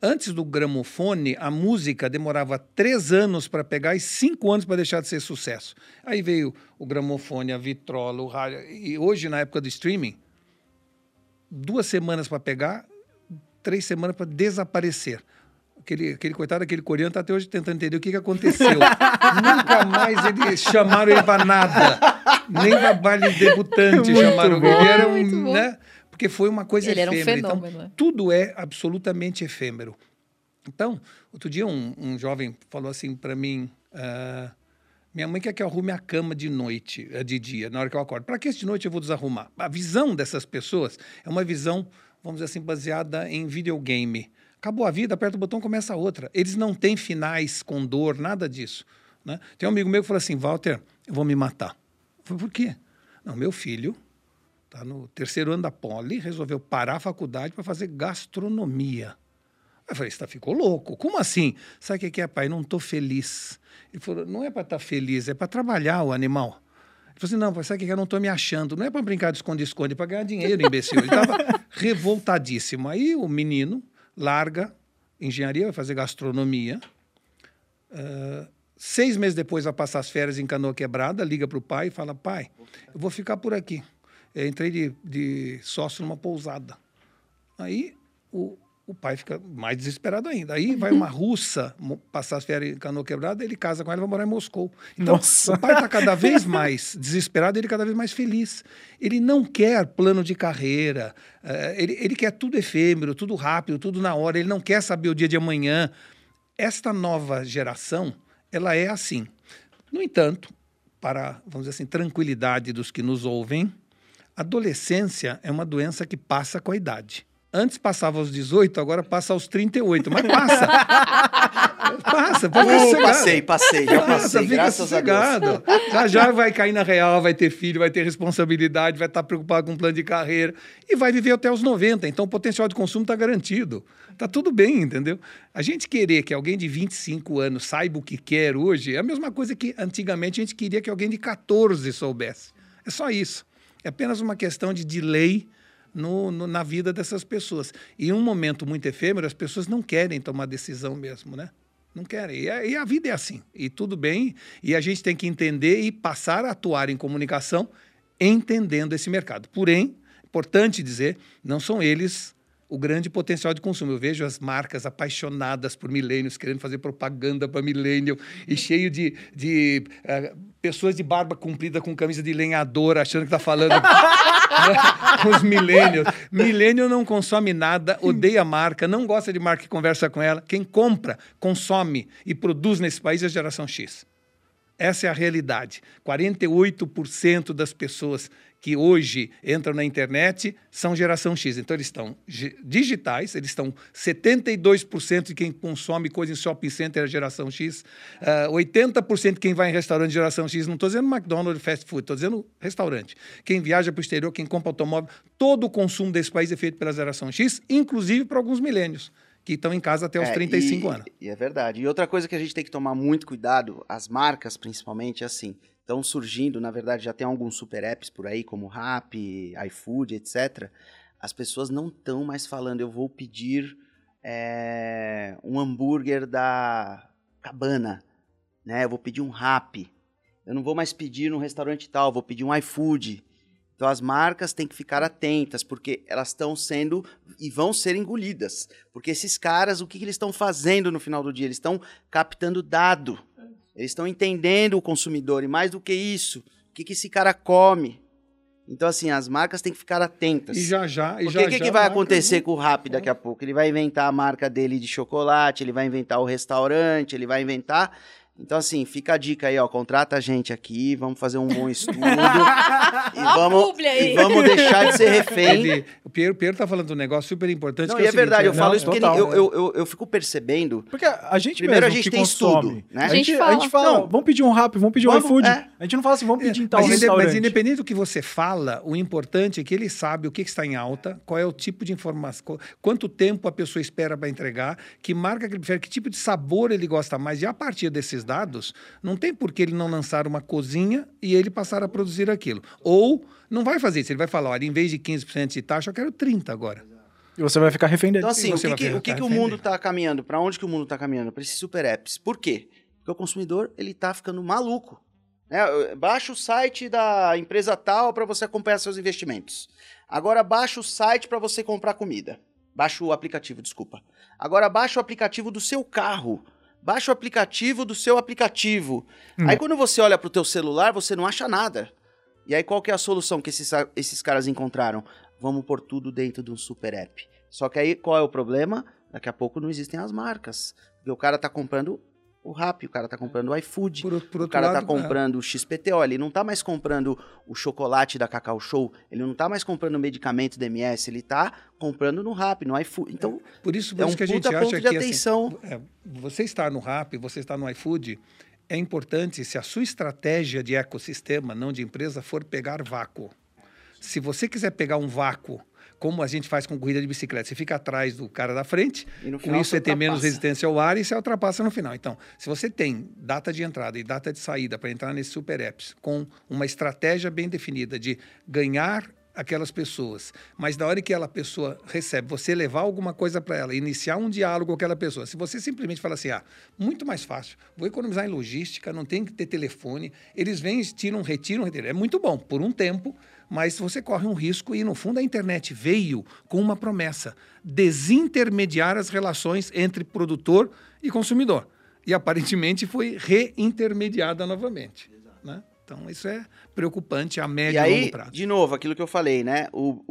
antes do gramofone, a música demorava três anos para pegar e cinco anos para deixar de ser sucesso. Aí veio o gramofone, a vitrola, o rádio. E hoje, na época do streaming, duas semanas para pegar, três semanas para desaparecer. Aquele, aquele coitado, aquele coreano está até hoje tentando entender o que, que aconteceu. Nunca mais eles chamaram ele para nada. Nem para baile debutante Muito chamaram bom. ele. Ele era Muito um, né? Porque foi uma coisa Ele era um efêmera. fenômeno, então, tudo é absolutamente efêmero. Então, outro dia um, um jovem falou assim para mim: ah, minha mãe quer que eu arrume a cama de noite, eh, de dia, na hora que eu acordo. Para que de noite eu vou desarrumar? A visão dessas pessoas é uma visão, vamos dizer assim, baseada em videogame. Acabou a vida, aperta o botão, começa outra. Eles não têm finais com dor, nada disso. Né? Tem um amigo meu que falou assim: Walter, eu vou me matar. Eu falei, por quê? Não, meu filho está no terceiro ano da Poli, resolveu parar a faculdade para fazer gastronomia. Eu falei, você tá, ficou louco? Como assim? Sabe o que é, pai? Não estou feliz. Ele falou, não é para estar feliz, é para trabalhar o animal. Ele falou assim, não, pai, sabe o que que é? Eu não estou me achando. Não é para brincar de esconde-esconde, é para ganhar dinheiro, imbecil. Ele estava revoltadíssimo. Aí o menino larga engenharia, vai fazer gastronomia. Ah, seis meses depois vai passar as férias em Canoa Quebrada, liga para o pai e fala, pai, eu vou ficar por aqui. Eu entrei de, de sócio numa pousada. Aí o, o pai fica mais desesperado ainda. Aí vai uma russa passar as férias em Canoa Quebrada, ele casa com ela e vai morar em Moscou. Então, Nossa. o pai está cada vez mais desesperado, ele cada vez mais feliz. Ele não quer plano de carreira, eh, ele, ele quer tudo efêmero, tudo rápido, tudo na hora, ele não quer saber o dia de amanhã. Esta nova geração, ela é assim. No entanto, para, vamos dizer assim, tranquilidade dos que nos ouvem, adolescência é uma doença que passa com a idade. Antes passava aos 18, agora passa aos 38, mas passa. passa, ficar Uh, sossegado. passei, passei, já Passa, passei, fica graças a Deus. sossegado. Já já vai cair na real, vai ter filho, vai ter responsabilidade, vai estar preocupado com plano de carreira e vai viver até os 90. Então o potencial de consumo está garantido. Está tudo bem, entendeu? A gente querer que alguém de 25 anos saiba o que quer hoje é a mesma coisa que antigamente a gente queria que alguém de 14 soubesse. É só isso. É apenas uma questão de delay no, no- na vida dessas pessoas. E em um momento muito efêmero, as pessoas não querem tomar decisão mesmo, né? Não querem. E a, e a vida é assim. E tudo bem. E a gente tem que entender e passar a atuar em comunicação entendendo esse mercado. Porém, importante dizer, não são eles o grande potencial de consumo. Eu vejo as marcas apaixonadas por milênios, querendo fazer propaganda para milênio, e cheio de, de eh, pessoas de barba comprida com camisa de lenhador, achando que está falando os milênios. Milênio não consome nada, odeia a marca, não gosta de marca que conversa com ela. Quem compra, consome e produz nesse país é a geração X. Essa é a realidade. 48% das pessoas que hoje entram na internet são geração X. Então, eles estão gi- digitais, eles estão 72% de quem consome coisa em shopping center é geração X, ah, 80% de quem vai em restaurante é geração X, não estou dizendo McDonald's, fast food, estou dizendo restaurante. Quem viaja para o exterior, quem compra automóvel, todo o consumo desse país é feito pela geração X, inclusive para alguns milênios, que estão em casa até os É, 35 e- anos. E é verdade. E outra coisa que a gente tem que tomar muito cuidado, as marcas principalmente, é assim, estão surgindo, na verdade já tem alguns super apps por aí, como Rappi, iFood, etc. As pessoas não estão mais falando, eu vou pedir é, um hambúrguer da Cabana, né? Eu vou pedir um Rappi. Eu não vou mais pedir no restaurante tal, vou pedir um iFood. Então as marcas têm que ficar atentas, porque elas estão sendo e vão ser engolidas. Porque esses caras, o que, que eles estão fazendo no final do dia? Eles estão captando dado. Eles estão entendendo o consumidor. E mais do que isso, o que, que esse cara come. Então, assim, as marcas têm que ficar atentas. E já já. E Porque já, o que, que vai acontecer vão- com o Rap daqui a pouco? Ele vai inventar a marca dele de chocolate, ele vai inventar o restaurante, ele vai inventar. Então, assim, fica a dica aí, ó. Contrata a gente aqui, vamos fazer um bom estudo. e, vamos, e vamos deixar de ser refém. Ele- o Piero, Piero tá falando um negócio super importante. Não, que e é, é o seguinte, verdade, eu é- falo não, isso porque total. eu, eu, eu, eu fico percebendo. Porque a gente Primeiro, mesmo a gente que tem consome, estudo, né? A gente, A gente a gente fala, fala. Não. vamos pedir um rap, vamos pedir um iFood. é. A gente não fala assim, vamos pedir em tal Mas, restaurante. mas independente do que você fala, o importante é que ele sabe o que que está em alta, qual é o tipo de informação, qu- quanto tempo a pessoa espera para entregar, que marca que ele prefere, que tipo de sabor ele gosta mais. E a partir desses dados, não tem por que ele não lançar uma cozinha e ele passar a produzir aquilo. Ou não vai fazer isso, ele vai falar, olha, em vez de 15% de taxa, eu quero 30 agora. E você vai ficar refém dele. Então, assim, o que, que- o, que, que o mundo está caminhando? Para onde que o mundo está caminhando? Para esses super apps. Por quê? Porque o consumidor ele está ficando maluco. né? Baixa o site da empresa tal para você acompanhar seus investimentos. Agora baixa o site para você comprar comida. Baixa o aplicativo, desculpa. Agora baixa o aplicativo do seu carro. Baixa o aplicativo do seu aplicativo. Hum. Aí quando você olha para o teu celular, você não acha nada. E aí qual que é a solução que esses, esses caras encontraram? Vamos pôr tudo dentro de um super app. Só que aí qual é o problema? Daqui a pouco não existem as marcas. Porque o cara tá comprando o Rappi, o cara tá comprando o iFood, Por, por o cara lado, tá comprando o XPTO, ele não tá mais comprando o chocolate da Cacau Show, ele não tá mais comprando o medicamento da MS, ele tá comprando no Rappi, no iFood. Então, é, por isso, por é isso um que a gente acha ponto de que assim, atenção. é, você está no Rap, você está no iFood, é importante se a sua estratégia de ecossistema, não de empresa, for pegar vácuo. Se você quiser pegar um vácuo, como a gente faz com corrida de bicicleta, você fica atrás do cara da frente, E com isso você tem menos resistência ao ar e você ultrapassa no final. Então, se você tem data de entrada e data de saída para entrar nesses super apps com uma estratégia bem definida de ganhar aquelas pessoas, mas na hora que aquela pessoa recebe, você levar alguma coisa para ela, iniciar um diálogo com aquela pessoa, se você simplesmente fala assim, ah, muito mais fácil, vou economizar em logística, não tem que ter telefone, eles vêm, tiram, retiram, retiram, é muito bom, por um tempo, mas você corre um risco e, no fundo, a internet veio com uma promessa: desintermediar as relações entre produtor e consumidor. E aparentemente foi reintermediada novamente. Né? Então, isso é preocupante a médio E e longo aí, prazo. de novo, aquilo que eu falei, né? O,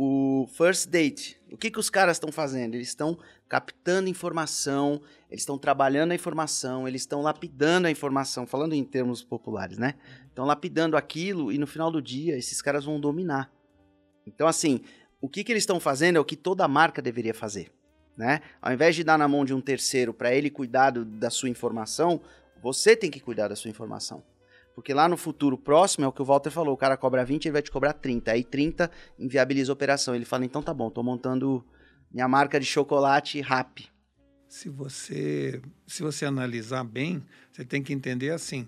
o first date. O que, que os caras estão fazendo? Eles estão captando informação, eles estão trabalhando a informação, eles estão lapidando a informação, falando em termos populares, né? Estão lapidando aquilo e no final do dia esses caras vão dominar. Então, assim, o que, que eles estão fazendo é o que toda marca deveria fazer, né? Ao invés de dar na mão de um terceiro para ele cuidar do- da sua informação, você tem que cuidar da sua informação. Porque lá no futuro próximo é o que o Walter falou, o cara cobra 20, ele vai te cobrar 30. Aí 30 inviabiliza a operação. Ele fala, então tá bom, tô montando minha marca de chocolate rap. Se você, se você analisar bem, você tem que entender assim: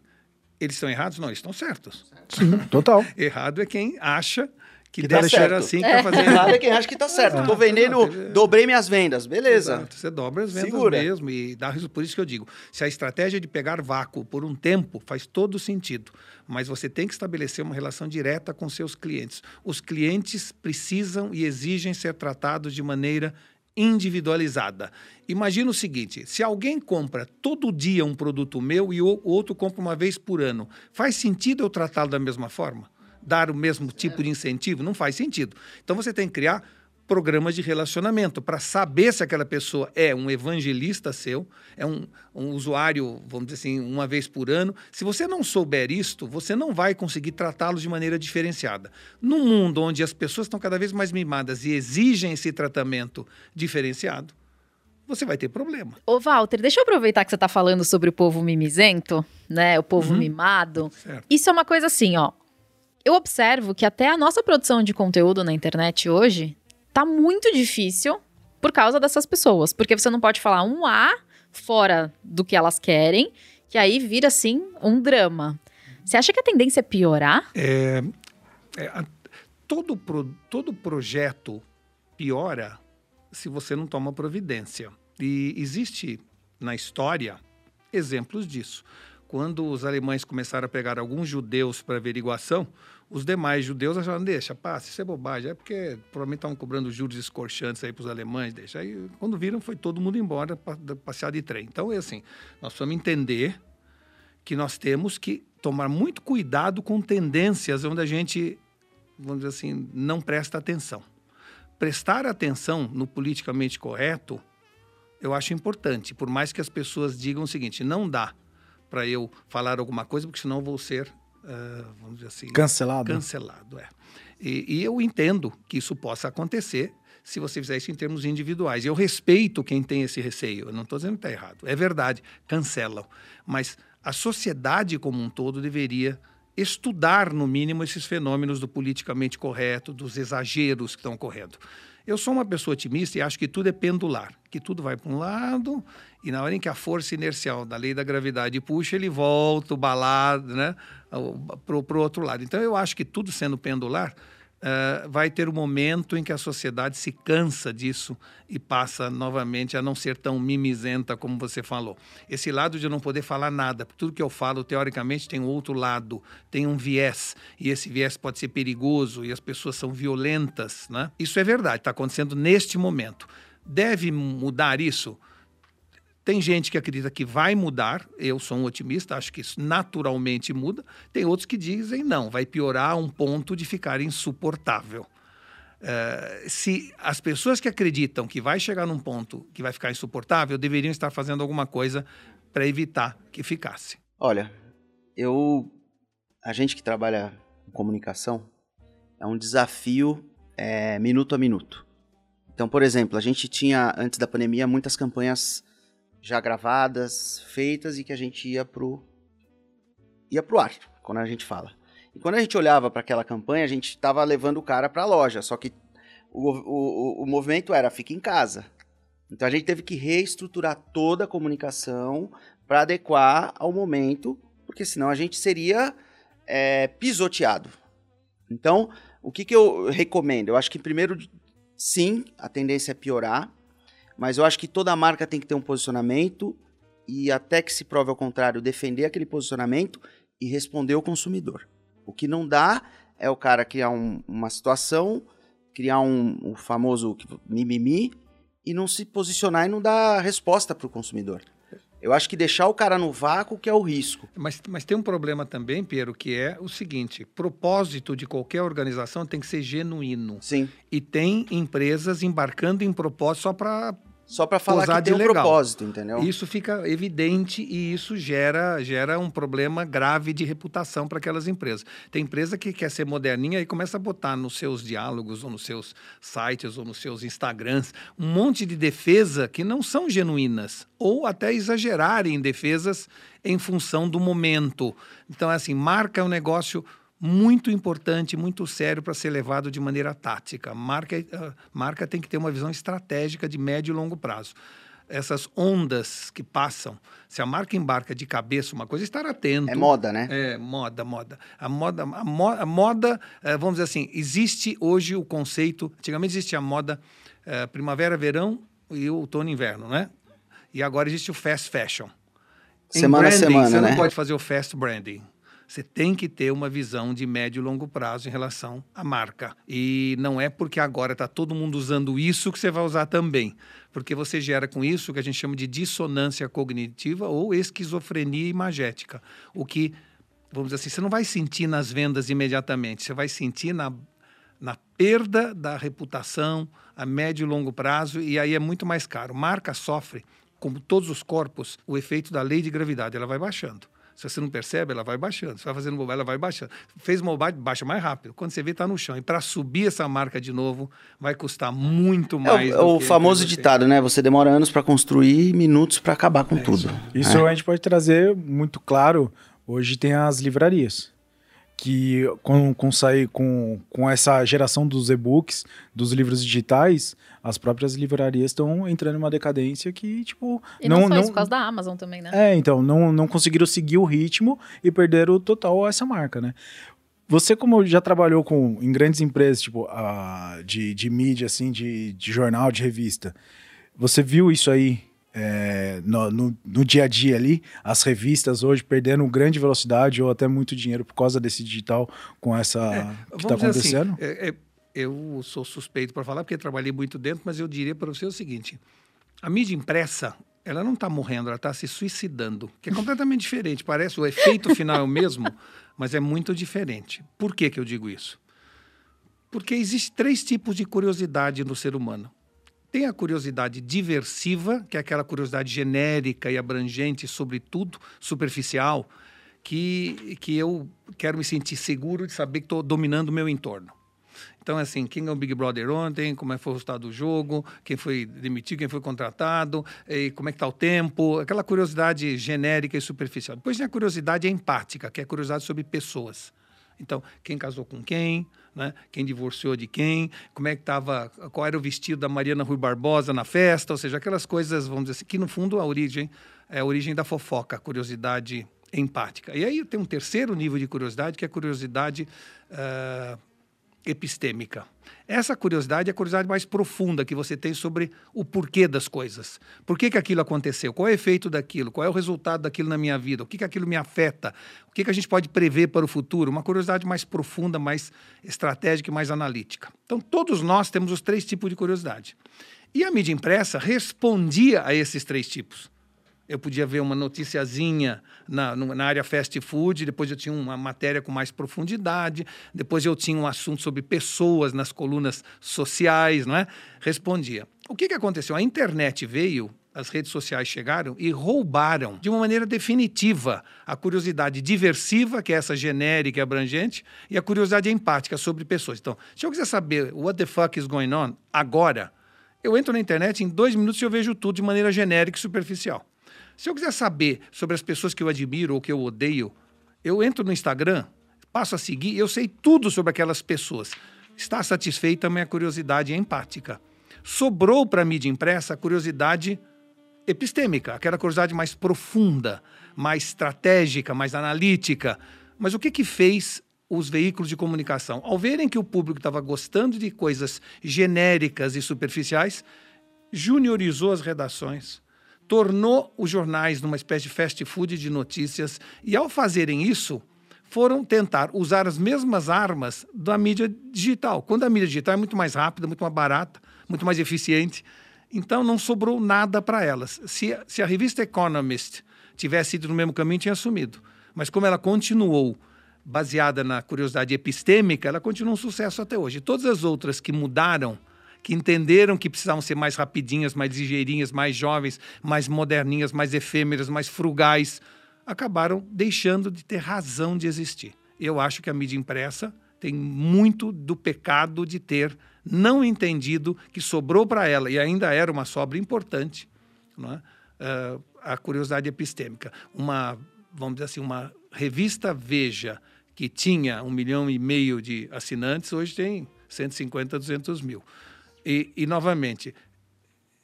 eles estão errados? Não, eles estão certos. Sim, total. Errado é quem acha que, Que tá deve ser certo. assim que está fazendo. Errado é quem acha que tá certo. Tô Exato, vendendo, exato. dobrei minhas vendas, beleza. Exato, Você dobra as vendas Segura. mesmo e dá resultado. Por isso que eu digo, se a estratégia de pegar vácuo por um tempo faz todo sentido, mas você tem que estabelecer uma relação direta com seus clientes. Os clientes precisam e exigem ser tratados de maneira individualizada. Imagina o seguinte: se alguém compra todo dia um produto meu e o outro compra uma vez por ano, faz sentido eu tratá-lo da mesma forma? Dar o mesmo tipo de incentivo? Não faz sentido. Então você tem que criar programas de relacionamento para saber se aquela pessoa é um evangelista seu, é um, um usuário, vamos dizer assim, uma vez por ano. Se você não souber isto, você não vai conseguir tratá-los de maneira diferenciada. Num mundo onde as pessoas estão cada vez mais mimadas e exigem esse tratamento diferenciado, você vai ter problema. Ô, Walter, deixa eu aproveitar que você tá falando sobre o povo mimizento, né? O povo Uhum. mimado. Certo. Isso é uma coisa assim, ó. Eu observo que até a nossa produção de conteúdo na internet hoje tá muito difícil por causa dessas pessoas. Porque você não pode falar um A fora do que elas querem, que aí vira, assim, um drama. Você acha que a tendência é piorar? É, a- todo, pro- todo projeto piora se você não toma providência. E existe na história exemplos disso. Quando os alemães começaram a pegar alguns judeus para averiguação, os demais judeus acharam, deixa, passa, isso é bobagem. É porque provavelmente estavam cobrando juros escorchantes aí para os alemães, deixa. Aí, quando viram, foi todo mundo embora, passear de trem. Então, é assim, nós precisamos entender que nós temos que tomar muito cuidado com tendências onde a gente, vamos dizer assim, não presta atenção. Prestar atenção no politicamente correto, eu acho importante, por mais que as pessoas digam o seguinte: não dá para eu falar alguma coisa, porque senão eu vou ser, uh, vamos dizer assim, cancelado. Cancelado, é. E, e, eu entendo que isso possa acontecer se você fizer isso em termos individuais. Eu respeito quem tem esse receio. Eu não estou dizendo que está errado. É verdade, cancelam. Mas a sociedade como um todo deveria estudar, no mínimo, esses fenômenos do politicamente correto, dos exageros que estão ocorrendo. Eu sou uma pessoa otimista e acho que tudo é pendular, que tudo vai para um lado e na hora em que a força inercial da lei da gravidade puxa, ele volta, o balado, né, para o outro lado. Então eu acho que tudo sendo pendular, uh, vai ter um momento em que a sociedade se cansa disso e passa novamente a não ser tão mimizenta como você falou. Esse lado de não poder falar nada, tudo que eu falo, teoricamente, tem outro lado, tem um viés, e esse viés pode ser perigoso e as pessoas são violentas. Né? Isso é verdade, está acontecendo neste momento. Deve mudar isso? Tem gente que acredita que vai mudar, eu sou um otimista, acho que isso naturalmente muda. Tem outros que dizem não, vai piorar a um ponto de ficar insuportável. Uh, se as pessoas que acreditam que vai chegar num ponto que vai ficar insuportável deveriam estar fazendo alguma coisa para evitar que ficasse. Olha, eu, a gente que trabalha com comunicação, é um desafio é, minuto a minuto. Então, por exemplo, a gente tinha antes da pandemia muitas campanhas já gravadas, feitas e que a gente ia pro ia pro ar, quando a gente fala. E quando a gente olhava para aquela campanha, a gente estava levando o cara para a loja, só que o, o, o movimento era fica em casa. Então a gente teve que reestruturar toda a comunicação para adequar ao momento, porque senão a gente seria é, pisoteado. Então, o que, que eu recomendo? Eu acho que primeiro, sim, a tendência é piorar. Mas eu acho que toda marca tem que ter um posicionamento e até que se prove ao contrário, defender aquele posicionamento e responder ao consumidor. O que não dá é o cara criar um, uma situação, criar um, o famoso mimimi e não se posicionar e não dar resposta para o consumidor. Eu acho que deixar o cara no vácuo que é o risco. Mas, mas tem um problema também, Piero, que é o seguinte: propósito de qualquer organização tem que ser genuíno. Sim. E tem empresas embarcando em propósito só para só para falar que tem um propósito, entendeu? Isso fica evidente e isso gera, gera um problema grave de reputação para aquelas empresas. Tem empresa que quer ser moderninha e começa a botar nos seus diálogos ou nos seus sites ou nos seus Instagrams um monte de defesa que não são genuínas ou até exagerarem em defesas em função do momento. Então, é assim, marca um negócio muito importante, muito sério para ser levado de maneira tática. Marca, uh, marca tem que ter uma visão estratégica de médio e longo prazo. Essas ondas que passam, se a marca embarca de cabeça, uma coisa é estar atento. É moda, né? É, moda, moda. A moda, a moda, a moda uh, vamos dizer assim, existe hoje o conceito, antigamente existia a moda uh, primavera, verão e outono inverno, né? E agora existe o fast fashion. Semana a semana, você né? não pode fazer o fast branding. Você tem que ter uma visão de médio e longo prazo em relação à marca. E não é porque agora está todo mundo usando isso que você vai usar também. Porque você gera com isso o que a gente chama de dissonância cognitiva ou esquizofrenia imagética. O que, vamos dizer assim, você não vai sentir nas vendas imediatamente, você vai sentir na, na perda da reputação a médio e longo prazo, e aí é muito mais caro. Marca sofre, como todos os corpos, o efeito da lei de gravidade, ela vai baixando. Se você não percebe, ela vai baixando. Você vai fazendo bobagem, ela vai baixando. Fez bobagem, baixa mais rápido. Quando você vê, está no chão. E para subir essa marca de novo, vai custar muito mais. É o, o famoso ditado, né? Você demora anos para construir, minutos para acabar com é tudo. Isso, isso é. a gente pode trazer muito claro. Hoje tem as livrarias que com, com sair com, com essa geração dos e-books, dos livros digitais, as próprias livrarias estão entrando em uma decadência que, tipo. E não, não só isso, por causa da Amazon também, né? É, então, não, não conseguiram seguir o ritmo e perderam total essa marca, né? Você, como já trabalhou com, em grandes empresas, tipo, uh, de, de mídia, assim, de, de jornal, de revista, você viu isso aí é, no, no, no, dia a dia ali, as revistas hoje perdendo grande velocidade ou até muito dinheiro por causa desse digital com essa é, que está assim, acontecendo? Assim, é, eu sou suspeito para falar porque trabalhei muito dentro, mas eu diria para você o seguinte: a mídia impressa ela não está morrendo, ela está se suicidando, que é completamente diferente. Parece o efeito final é o mesmo, mas é muito diferente. Por que, que eu digo isso? Porque existe três tipos de curiosidade no ser humano Tem a curiosidade diversiva, que é aquela curiosidade genérica e abrangente sobre tudo, superficial, que, que eu quero me sentir seguro de saber que estou dominando o meu entorno. Então, assim, quem é o Big Brother ontem, como é que foi o resultado do jogo, quem foi demitido, quem foi contratado, como é que está o tempo, aquela curiosidade genérica e superficial. Depois tem a curiosidade empática, que é a curiosidade sobre pessoas. Então, quem casou com quem, né? quem divorciou de quem, como é que estava, qual era o vestido da Mariana Rui Barbosa na festa, ou seja, aquelas coisas, vamos dizer assim, que no fundo a origem é a origem da fofoca, a curiosidade empática. E aí tem um terceiro nível de curiosidade, que é a curiosidade uh, epistêmica. Essa curiosidade é a curiosidade mais profunda que você tem sobre o porquê das coisas. Por que, que aquilo aconteceu? Qual é o efeito daquilo? Qual é o resultado daquilo na minha vida? O que, que aquilo me afeta? O que, que a gente pode prever para o futuro? Uma curiosidade mais profunda, mais estratégica e mais analítica. Então, todos nós temos os três tipos de curiosidade. E a mídia impressa respondia a esses três tipos. Eu podia ver uma noticiazinha na, na área fast food, depois eu tinha uma matéria com mais profundidade, depois eu tinha um assunto sobre pessoas nas colunas sociais, não é? Respondia. O que, que aconteceu? A internet veio, as redes sociais chegaram e roubaram de uma maneira definitiva a curiosidade diversiva, que é essa genérica e abrangente, e a curiosidade empática sobre pessoas. Então, se eu quiser saber what the fuck is going on agora, eu entro na internet em dois minutos e eu vejo tudo de maneira genérica e superficial. Se eu quiser saber sobre as pessoas que eu admiro ou que eu odeio, eu entro no Instagram, passo a seguir, eu sei tudo sobre aquelas pessoas. Está satisfeita a minha curiosidade empática. Sobrou para a mídia impressa a curiosidade epistêmica, aquela curiosidade mais profunda, mais estratégica, mais analítica. Mas o que, que fez os veículos de comunicação? Ao verem que o público estava gostando de coisas genéricas e superficiais, juniorizou as redações, tornou os jornais numa espécie de fast food de notícias e, ao fazerem isso, foram tentar usar as mesmas armas da mídia digital. Quando a mídia digital é muito mais rápida, muito mais barata, muito mais eficiente, então não sobrou nada para elas. Se, se a revista Economist tivesse ido no mesmo caminho, tinha assumido. Mas como ela continuou baseada na curiosidade epistêmica, ela continua um sucesso até hoje. Todas as outras que mudaram que entenderam que precisavam ser mais rapidinhas, mais ligeirinhas, mais jovens, mais moderninhas, mais efêmeras, mais frugais, acabaram deixando de ter razão de existir. Eu acho que a mídia impressa tem muito do pecado de ter não entendido que sobrou para ela, e ainda era uma sobra importante, é? uh, a curiosidade epistêmica. Uma, vamos dizer assim, uma revista Veja, que tinha um milhão e meio de assinantes, hoje tem 150, 200 mil. E, e, novamente,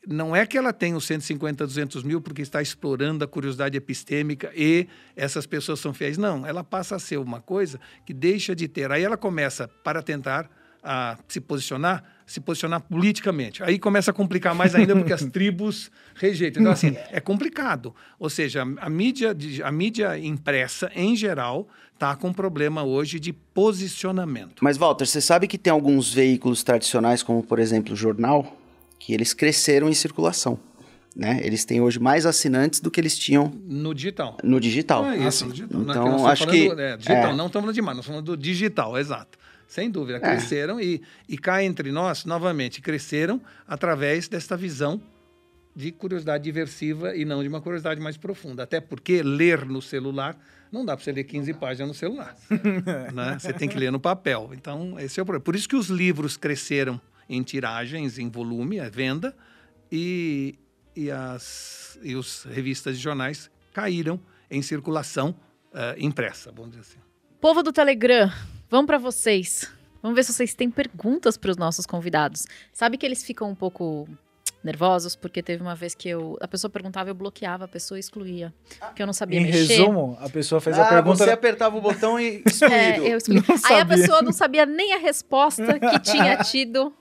não é que ela tem os 150, 200 mil porque está explorando a curiosidade epistêmica e essas pessoas são fiéis. Não, ela passa a ser uma coisa que deixa de ter. Aí ela começa, para tentar a se posicionar, se posicionar politicamente. Aí começa a complicar mais ainda porque as tribos rejeitam. Então, assim, é complicado. Ou seja, a mídia, a mídia impressa, em geral, está com um problema hoje de posicionamento. Mas, Walter, você sabe que tem alguns veículos tradicionais, como por exemplo o jornal, que eles cresceram em circulação. Né? Eles têm hoje mais assinantes do que eles tinham no digital. No digital. Ah, isso, no digital. Então, acho que é, digital, é. não estamos falando de mais, nós estamos falando do digital, exato. Sem dúvida, é. cresceram e, e cá entre nós, novamente, cresceram através desta visão de curiosidade diversiva e não de uma curiosidade mais profunda. Até porque ler no celular não dá para você ler 15 páginas no celular. né? Você tem que ler no papel. Então, esse é o problema. Por isso que os livros cresceram em tiragens, em volume, a venda, e, e as e os revistas e jornais caíram em circulação uh, impressa, vamos dizer assim. Povo do Telegram, vamos para vocês. Vamos ver se vocês têm perguntas para os nossos convidados. Sabe que eles ficam um pouco nervosos, porque teve uma vez que eu a pessoa perguntava, eu bloqueava a pessoa e excluía, porque eu não sabia em mexer. Em resumo, a pessoa fez ah, a pergunta. Você apertava o botão e excluído. é, eu excluí. Aí a pessoa não sabia nem a resposta que tinha tido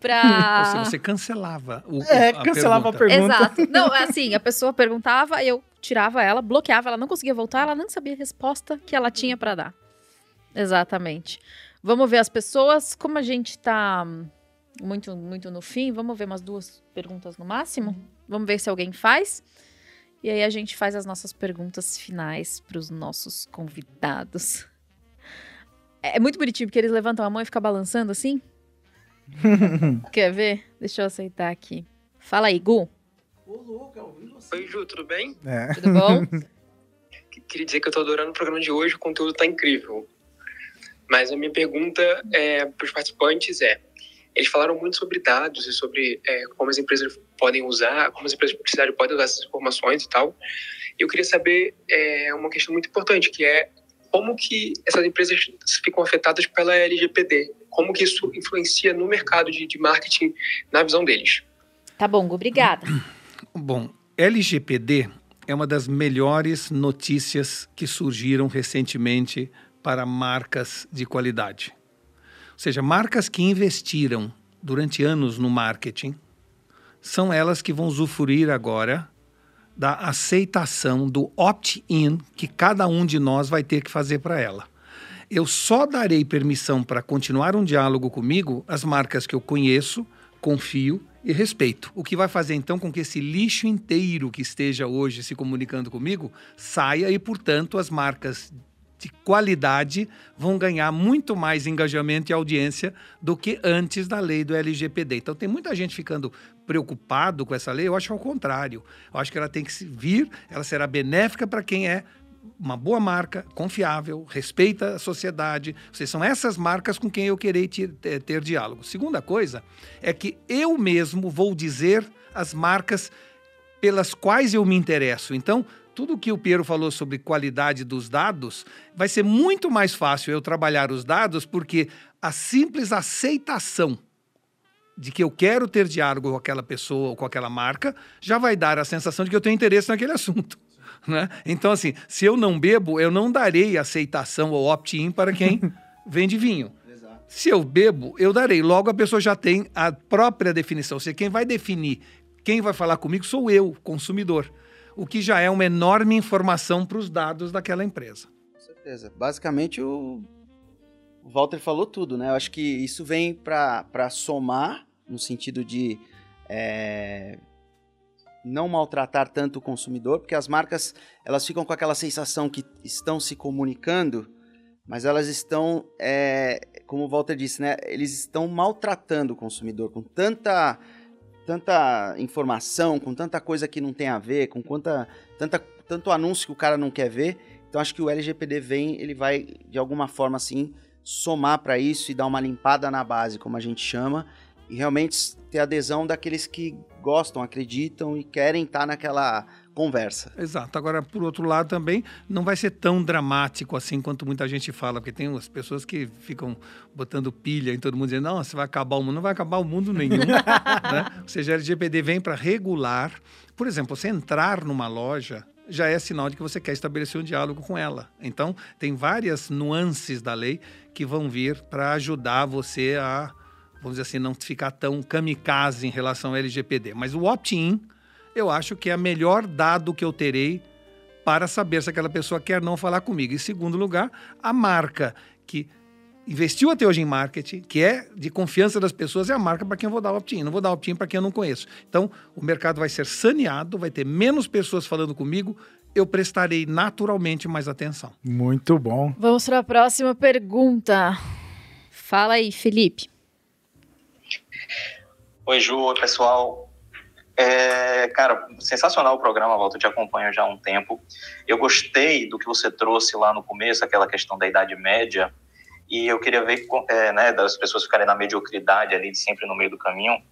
pra. Ou seja, você cancelava o, é, a cancelava pergunta. a pergunta. Exato. Não, assim, a pessoa perguntava, eu tirava ela, bloqueava, ela não conseguia voltar, ela não sabia a resposta que ela tinha para dar. Exatamente. Vamos ver as pessoas, como a gente tá muito, muito no fim. Vamos ver umas duas perguntas no máximo? Uhum. Vamos ver se alguém faz. E aí a gente faz as nossas perguntas finais para os nossos convidados. É, é muito bonitinho, porque eles levantam a mão e ficam balançando assim. Quer ver? Deixa eu aceitar aqui. Fala aí, Gu. Oi, Ju, tudo bem? É. Tudo bom? Queria dizer que eu tô adorando o programa de hoje, o conteúdo tá incrível. Mas a minha pergunta é, para os participantes é: eles falaram muito sobre dados e sobre é, como as empresas podem usar, como as empresas de publicidade podem usar essas informações e tal. E eu queria saber é, uma questão muito importante, que é como que essas empresas ficam afetadas pela LGPD? Como que isso influencia no mercado de, de marketing na visão deles? Tá bom, obrigada. Bom, LGPD é uma das melhores notícias que surgiram recentemente para marcas de qualidade. Ou seja, marcas que investiram durante anos no marketing são elas que vão usufruir agora da aceitação do opt-in que cada um de nós vai ter que fazer para ela. Eu só darei permissão para continuar um diálogo comigo as marcas que eu conheço, confio e respeito. O que vai fazer então com que esse lixo inteiro que esteja hoje se comunicando comigo saia e, portanto, as marcas de qualidade vão ganhar muito mais engajamento e audiência do que antes da lei do LGPD. Então tem muita gente ficando preocupado com essa lei, eu acho ao contrário. Eu acho que ela tem que vir, ela será benéfica para quem é uma boa marca, confiável, respeita a sociedade. Vocês são essas marcas com quem eu querer ter, ter, ter diálogo. Segunda coisa é que eu mesmo vou dizer as marcas pelas quais eu me interesso. Então, tudo que o Piero falou sobre qualidade dos dados, vai ser muito mais fácil eu trabalhar os dados, porque a simples aceitação de que eu quero ter diálogo com aquela pessoa ou com aquela marca já vai dar a sensação de que eu tenho interesse naquele assunto. Né? Então, assim, se eu não bebo, eu não darei aceitação ou opt-in para quem vende vinho. Se eu bebo, eu darei. Logo, a pessoa já tem a própria definição. Ou seja, quem vai definir, quem vai falar comigo sou eu, consumidor. O que já é uma enorme informação para os dados daquela empresa. Com certeza. Basicamente, o Walter falou tudo, né? Eu acho que isso vem para somar, no sentido de é, não maltratar tanto o consumidor, porque as marcas elas ficam com aquela sensação que estão se comunicando, mas elas estão, é, como o Walter disse, né? Eles estão maltratando o consumidor com tanta tanta informação, com tanta coisa que não tem a ver, com quanta, tanta, tanto anúncio que o cara não quer ver. Então acho que o LGPD vem, ele vai de alguma forma assim somar para isso e dar uma limpada na base, como a gente chama, e realmente ter adesão daqueles que gostam, acreditam e querem estar naquela conversa. Exato. Agora, por outro lado, também não vai ser tão dramático assim quanto muita gente fala, porque tem as pessoas que ficam botando pilha em todo mundo, dizendo, não, você vai acabar o mundo. Não vai acabar o mundo nenhum. né? Ou seja, a LGPD vem para regular. Por exemplo, você entrar numa loja já é sinal de que você quer estabelecer um diálogo com ela. Então, tem várias nuances da lei que vão vir para ajudar você a, vamos dizer assim, não ficar tão kamikaze em relação ao LGPD. Mas o opt-in, eu acho que é o melhor dado que eu terei para saber se aquela pessoa quer não falar comigo. Em segundo lugar, a marca que investiu até hoje em marketing, que é de confiança das pessoas, é a marca para quem eu vou dar opt-in. Não vou dar opt-in para quem eu não conheço. Então, o mercado vai ser saneado, vai ter menos pessoas falando comigo, eu prestarei naturalmente mais atenção. Muito bom. Vamos para a próxima pergunta. Fala aí, Felipe. Oi, Ju, oi, pessoal. É, cara, sensacional o programa, Walter, eu te acompanho já há um tempo. Eu gostei do que você trouxe lá no começo, aquela questão da Idade Média, e eu queria ver, é, né, das pessoas ficarem na mediocridade ali, sempre no meio do caminho.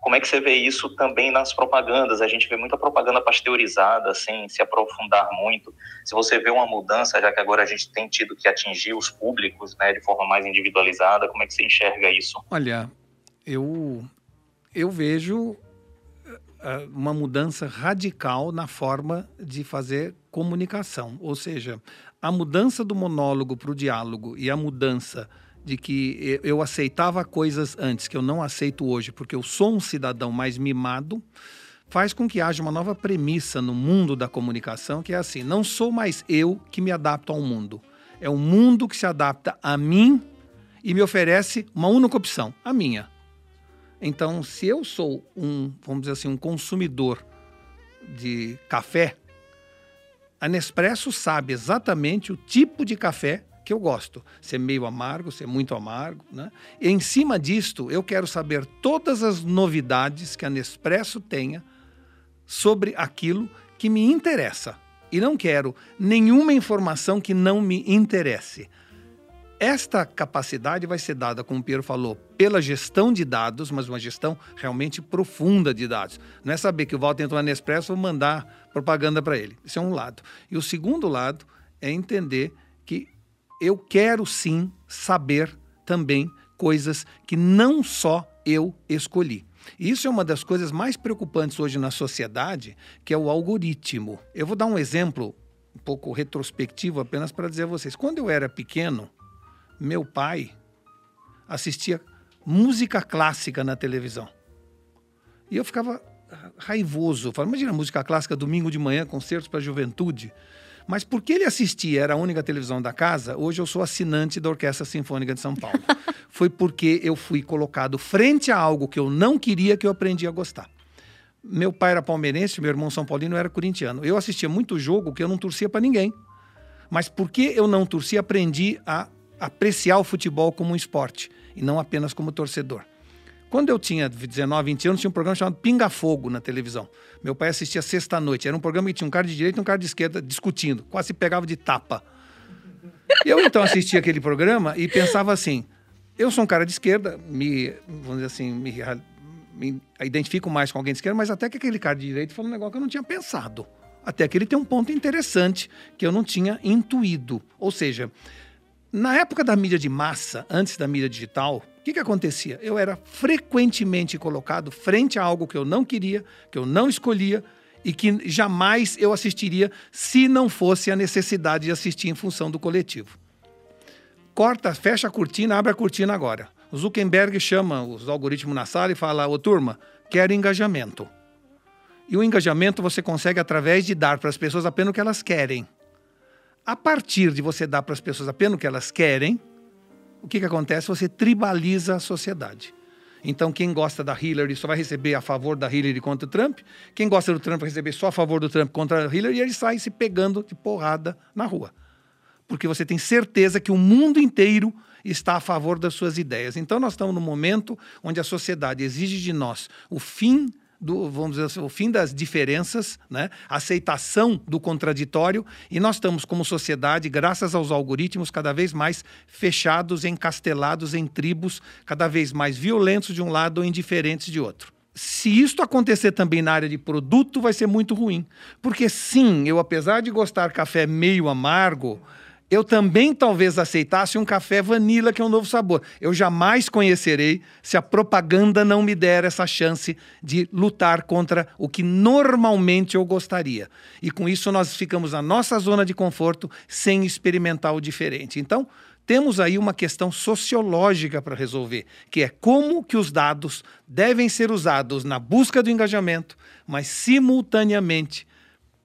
Como é que você vê isso também nas propagandas? A gente vê muita propaganda pasteurizada, sem se aprofundar muito. Se você vê uma mudança, já que agora a gente tem tido que atingir os públicos né, de forma mais individualizada, como é que você enxerga isso? Olha, eu, eu vejo uma mudança radical na forma de fazer comunicação. Ou seja, a mudança do monólogo para o diálogo e a mudança de que eu aceitava coisas antes que eu não aceito hoje, porque eu sou um cidadão mais mimado, faz com que haja uma nova premissa no mundo da comunicação, que é assim: não sou mais eu que me adapto ao mundo. É o mundo que se adapta a mim e me oferece uma única opção, a minha. Então, se eu sou um, vamos dizer assim, um consumidor de café, a Nespresso sabe exatamente o tipo de café que eu gosto. Ser meio amargo, ser muito amargo. Né? E em cima disto, eu quero saber todas as novidades que a Nespresso tenha sobre aquilo que me interessa. E não quero nenhuma informação que não me interesse. Esta capacidade vai ser dada, como o Piero falou, pela gestão de dados, mas uma gestão realmente profunda de dados. Não é saber que o Walter entrou na Nespresso e mandar propaganda para ele. Isso é um lado. E o segundo lado é entender que eu quero sim saber também coisas que não só eu escolhi. Isso é uma das coisas mais preocupantes hoje na sociedade, que é o algoritmo. Eu vou dar um exemplo um pouco retrospectivo apenas para dizer a vocês. Quando eu era pequeno, meu pai assistia música clássica na televisão. E eu ficava raivoso. Falava, imagina música clássica domingo de manhã, concertos para a juventude. Mas porque ele assistia, era a única televisão da casa, hoje eu sou assinante da Orquestra Sinfônica de São Paulo. Foi porque eu fui colocado frente a algo que eu não queria que eu aprendi a gostar. Meu pai era palmeirense, meu irmão São Paulino era corintiano. Eu assistia muito jogo que eu não torcia para ninguém. Mas porque eu não torcia, aprendi a apreciar o futebol como um esporte e não apenas como torcedor. Quando eu tinha 19, 20 anos, tinha um programa chamado Pinga Fogo na televisão. Meu pai assistia sexta-noite. Era um programa que tinha um cara de direita e um cara de esquerda discutindo. Quase se pegava de tapa. Eu então assistia aquele programa e pensava assim: eu sou um cara de esquerda, me, vamos dizer assim, me, me identifico mais com alguém de esquerda, mas até que aquele cara de direita falou um negócio que eu não tinha pensado. Até que ele tem um ponto interessante que eu não tinha intuído. Ou seja, na época da mídia de massa, antes da mídia digital, o que, que acontecia? Eu era frequentemente colocado frente a algo que eu não queria, que eu não escolhia e que jamais eu assistiria se não fosse a necessidade de assistir em função do coletivo. Corta, fecha a cortina, abre a cortina agora. O Zuckerberg chama os algoritmos na sala e fala: Ô turma, quero engajamento. E o engajamento você consegue através de dar para as pessoas apenas o que elas querem. A partir de você dar para as pessoas apenas o que elas querem, o que, que acontece? Você tribaliza a sociedade. Então, quem gosta da Hillary só vai receber a favor da Hillary contra o Trump. Quem gosta do Trump vai receber só a favor do Trump contra a Hillary. E eles saem se pegando de porrada na rua. Porque você tem certeza que o mundo inteiro está a favor das suas ideias. Então, nós estamos num momento onde a sociedade exige de nós o fim do, vamos dizer assim, o fim das diferenças, né? aceitação do contraditório, e nós estamos, como sociedade, graças aos algoritmos, cada vez mais fechados, encastelados em tribos, cada vez mais violentos de um lado ou indiferentes de outro. Se isto acontecer também na área de produto, vai ser muito ruim. Porque sim, eu apesar de gostar café meio amargo, eu também talvez aceitasse um café vanilla, que é um novo sabor. Eu jamais conhecerei se a propaganda não me der essa chance de lutar contra o que normalmente eu gostaria. E com isso nós ficamos na nossa zona de conforto sem experimentar o diferente. Então, temos aí uma questão sociológica para resolver, que é como que os dados devem ser usados na busca do engajamento, mas simultaneamente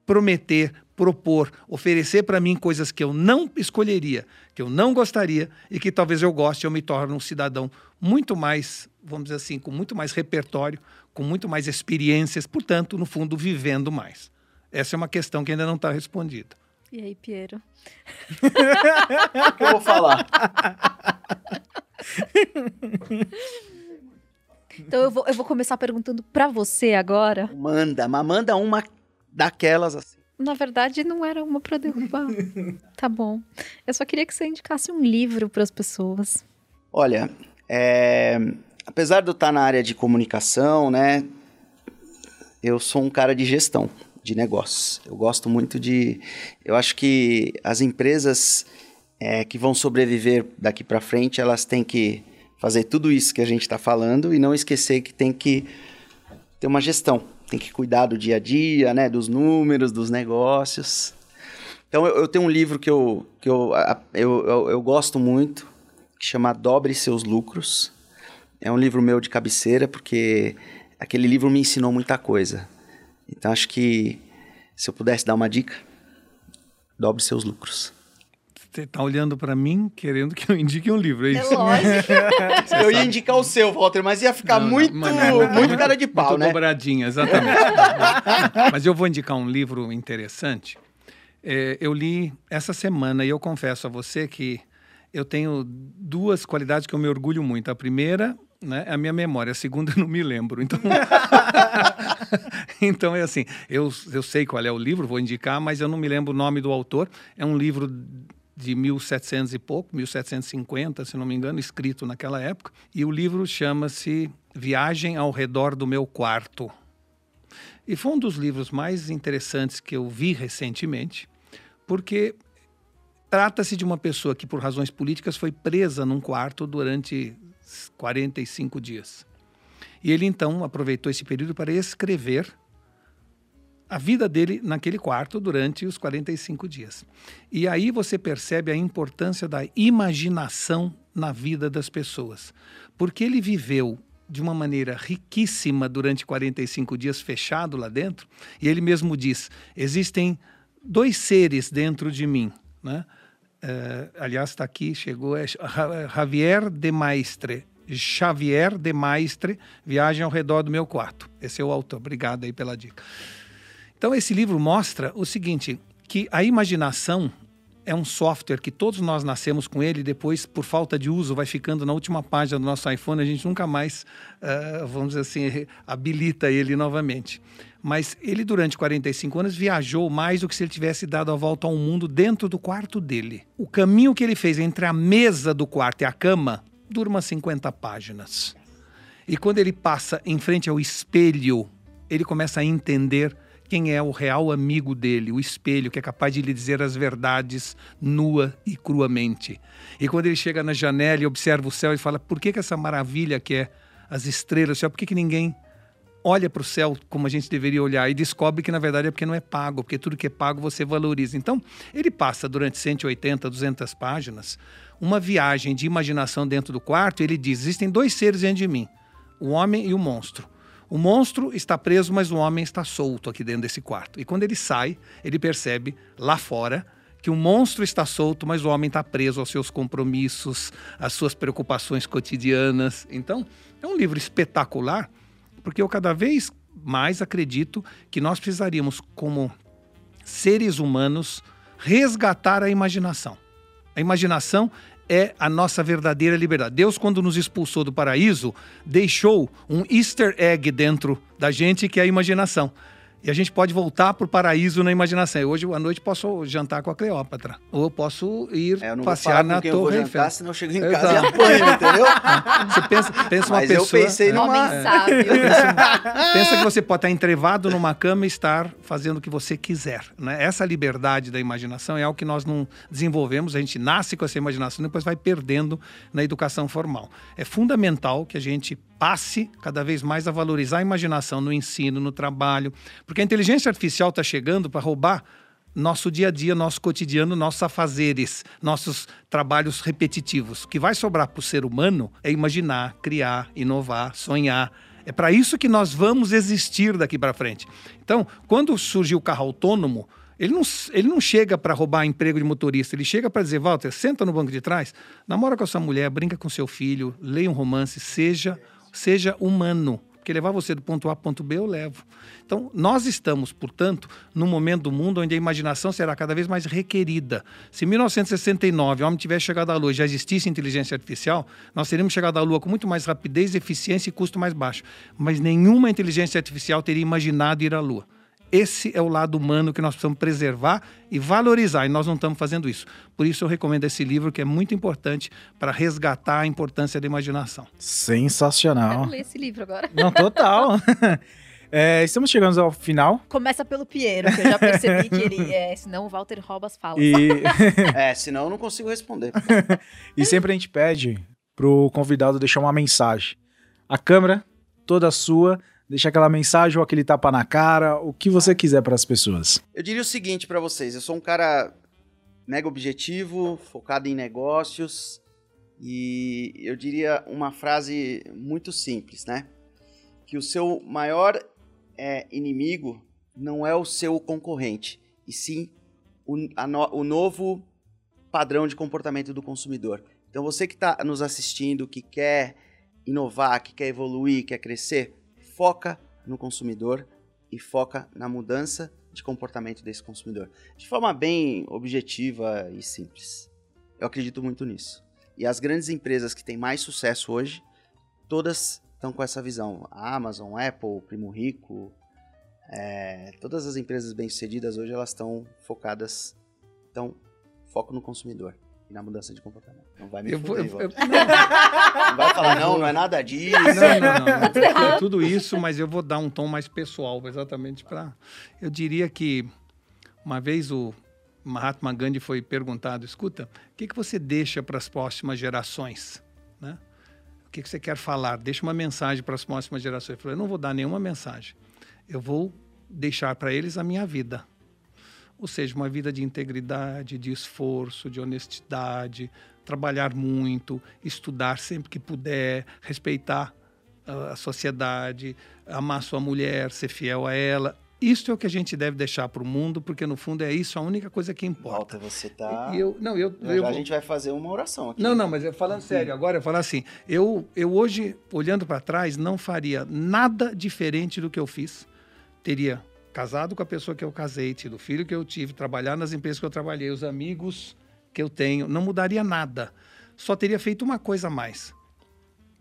prometer propor, oferecer para mim coisas que eu não escolheria, que eu não gostaria e que talvez eu goste, eu me torne um cidadão muito mais, vamos dizer assim, com muito mais repertório, com muito mais experiências, portanto, no fundo, vivendo mais. Essa é uma questão que ainda não está respondida. E aí, Piero? o que eu vou falar? Então eu vou, eu vou começar perguntando para você agora. Manda, mas manda uma daquelas assim. Na verdade, não era uma para derrubar. tá bom. Eu só queria que você indicasse um livro para as pessoas. Olha, é... apesar de eu estar na área de comunicação, né? Eu sou um cara de gestão de negócios. Eu gosto muito de. Eu acho que as empresas é, que vão sobreviver daqui para frente, elas têm que fazer tudo isso que a gente está falando e não esquecer que tem que ter uma gestão tem que cuidar do dia a dia, né? Dos números, dos negócios. Então eu, eu tenho um livro que, eu, que eu, eu, eu, eu gosto muito, que chama Dobre Seus Lucros. É um livro meu de cabeceira, porque aquele livro me ensinou muita coisa. Então acho que se eu pudesse dar uma dica, dobre seus lucros. Você está olhando para mim querendo que eu indique um livro, é isso? É lógico. eu ia indicar o seu, Walter, mas ia ficar Não, muito, não, mas muito cara de pau, muito né? dobradinha, exatamente. mas eu vou indicar um livro interessante. É, eu li essa semana e eu confesso a você que eu tenho duas qualidades que eu me orgulho muito. A primeira né, é a minha memória, a segunda eu não me lembro. Então, então é assim, eu, eu sei qual é o livro, vou indicar, mas eu não me lembro o nome do autor. É um livro de 1700 e pouco, 1750, se não me engano, escrito naquela época. E o livro chama-se Viagem ao Redor do Meu Quarto. E foi um dos livros mais interessantes que eu vi recentemente, porque trata-se de uma pessoa que, por razões políticas, foi presa num quarto durante 45 dias. E ele então aproveitou esse período para escrever a vida dele naquele quarto durante os 45 dias. E aí você percebe a importância da imaginação na vida das pessoas. Porque ele viveu de uma maneira riquíssima durante 45 dias fechado lá dentro, e ele mesmo diz: existem dois seres dentro de mim. Né? Uh, aliás, está aqui, chegou, é Javier de Maistre. Xavier de Maistre, Viagem ao Redor do Meu Quarto. Esse é o autor. Obrigado aí pela dica. Então, esse livro mostra o seguinte: que a imaginação é um software que todos nós nascemos com ele, depois, por falta de uso, vai ficando na última página do nosso iPhone, a gente nunca mais, uh, vamos dizer assim, habilita ele novamente. Mas ele, durante 45 anos, viajou mais do que se ele tivesse dado a volta ao mundo dentro do quarto dele. O caminho que ele fez entre a mesa do quarto e a cama durma 50 páginas. E quando ele passa em frente ao espelho, ele começa a entender quem é o real amigo dele, o espelho, que é capaz de lhe dizer as verdades nua e cruamente. E quando ele chega na janela e observa o céu, ele fala: por que, que essa maravilha que é as estrelas, céu, por que, que ninguém olha para o céu como a gente deveria olhar e descobre que na verdade é porque não é pago, porque tudo que é pago você valoriza. Então, ele passa durante 180, 200 páginas uma viagem de imaginação dentro do quarto, e ele diz: existem dois seres dentro de mim, o homem e o monstro. O monstro está preso, mas o homem está solto aqui dentro desse quarto. E quando ele sai, ele percebe lá fora que o monstro está solto, mas o homem está preso aos seus compromissos, às suas preocupações cotidianas. Então, é um livro espetacular, porque eu cada vez mais acredito que nós precisaríamos, como seres humanos, resgatar a imaginação. A imaginação é a nossa verdadeira liberdade. Deus, quando nos expulsou do paraíso, deixou um easter egg dentro da gente que é a imaginação e a gente pode voltar para o paraíso na imaginação. Hoje à noite posso jantar com a Cleópatra. Ou eu posso ir é, eu passear na Torre eu vou jantar, Eiffel. senão eu chego em Exato. casa e apanho, entendeu? Você pensa, pensa uma Mas pessoa... eu pensei numa... Pensa, pensa, que você pode estar entrevado numa cama e estar fazendo o que você quiser. Né? Essa liberdade da imaginação é algo que nós não desenvolvemos. A gente nasce com essa imaginação e depois vai perdendo na educação formal. É fundamental que a gente passe cada vez mais a valorizar a imaginação no ensino, no trabalho, porque a inteligência artificial está chegando para roubar nosso dia a dia, nosso cotidiano, nossos afazeres, nossos trabalhos repetitivos. O que vai sobrar para o ser humano é imaginar, criar, inovar, sonhar. É para isso que nós vamos existir daqui para frente. Então, quando surgiu o carro autônomo, ele não, ele não chega para roubar emprego de motorista, ele chega para dizer, Walter, senta no banco de trás, namora com a sua mulher, brinca com seu filho, leia um romance, seja seja humano. Porque levar você do ponto A ao ponto B eu levo. Então, nós estamos, portanto, num momento do mundo onde a imaginação será cada vez mais requerida. Se em 1969 o homem tivesse chegado à Lua e já existisse inteligência artificial, nós teríamos chegado à Lua com muito mais rapidez, eficiência e custo mais baixo. Mas nenhuma inteligência artificial teria imaginado ir à Lua. Esse é o lado humano que nós precisamos preservar e valorizar, e nós não estamos fazendo isso. Por isso eu recomendo esse livro, que é muito importante para resgatar a importância da imaginação. Sensacional. Quero ler esse livro agora. Não, total. É, estamos chegando ao final. Começa pelo Piero, que eu já percebi que ele é, senão o Walter rouba as falas. E... é, senão eu não consigo responder. e sempre a gente pede pro convidado deixar uma mensagem. A câmera toda sua Deixa aquela mensagem ou aquele tapa na cara, o que você quiser para as pessoas. Eu diria o seguinte para vocês: eu sou um cara mega objetivo, focado em negócios, e eu diria uma frase muito simples, né? Que o seu maior é, inimigo não é o seu concorrente, e sim o, no, o novo padrão de comportamento do consumidor. Então você que está nos assistindo, que quer inovar, que quer evoluir, quer crescer, foca no consumidor e foca na mudança de comportamento desse consumidor. De forma bem objetiva e simples. Eu acredito muito nisso. E as grandes empresas que têm mais sucesso hoje, todas estão com essa visão. A Amazon, Apple, Primo Rico, é, todas as empresas bem-sucedidas hoje elas estão focadas, então foco no consumidor na mudança de comportamento. Não vai me Eu vou- fuder, eu- Walter. eu- Não vai falar, não, não é nada disso. Não, não, não. É tudo isso, mas eu vou dar um tom mais pessoal, exatamente para. Eu diria que uma vez o Mahatma Gandhi foi perguntado: escuta, o que, que você deixa para as próximas gerações? Né? O que, que você quer falar? Deixa uma mensagem para as próximas gerações. Ele falou: eu não vou dar nenhuma mensagem. Eu vou deixar para eles a minha vida. Ou seja, uma vida de integridade, de esforço, de honestidade, trabalhar muito, estudar sempre que puder, respeitar a a sociedade, amar sua mulher, ser fiel a ela. Isso é o que a gente deve deixar para o mundo, porque no fundo é isso a única coisa que importa. Walter, você tá. Eu, não, eu, eu a gente vai fazer uma oração aqui. não, não, mas eu falando sério, agora eu falar assim, eu, eu hoje, olhando para trás, não faria nada diferente do que eu fiz. Teria casado com a pessoa que eu casei, tido o filho que eu tive, trabalhar nas empresas que eu trabalhei, os amigos que eu tenho, não mudaria nada. Só teria feito uma coisa a mais,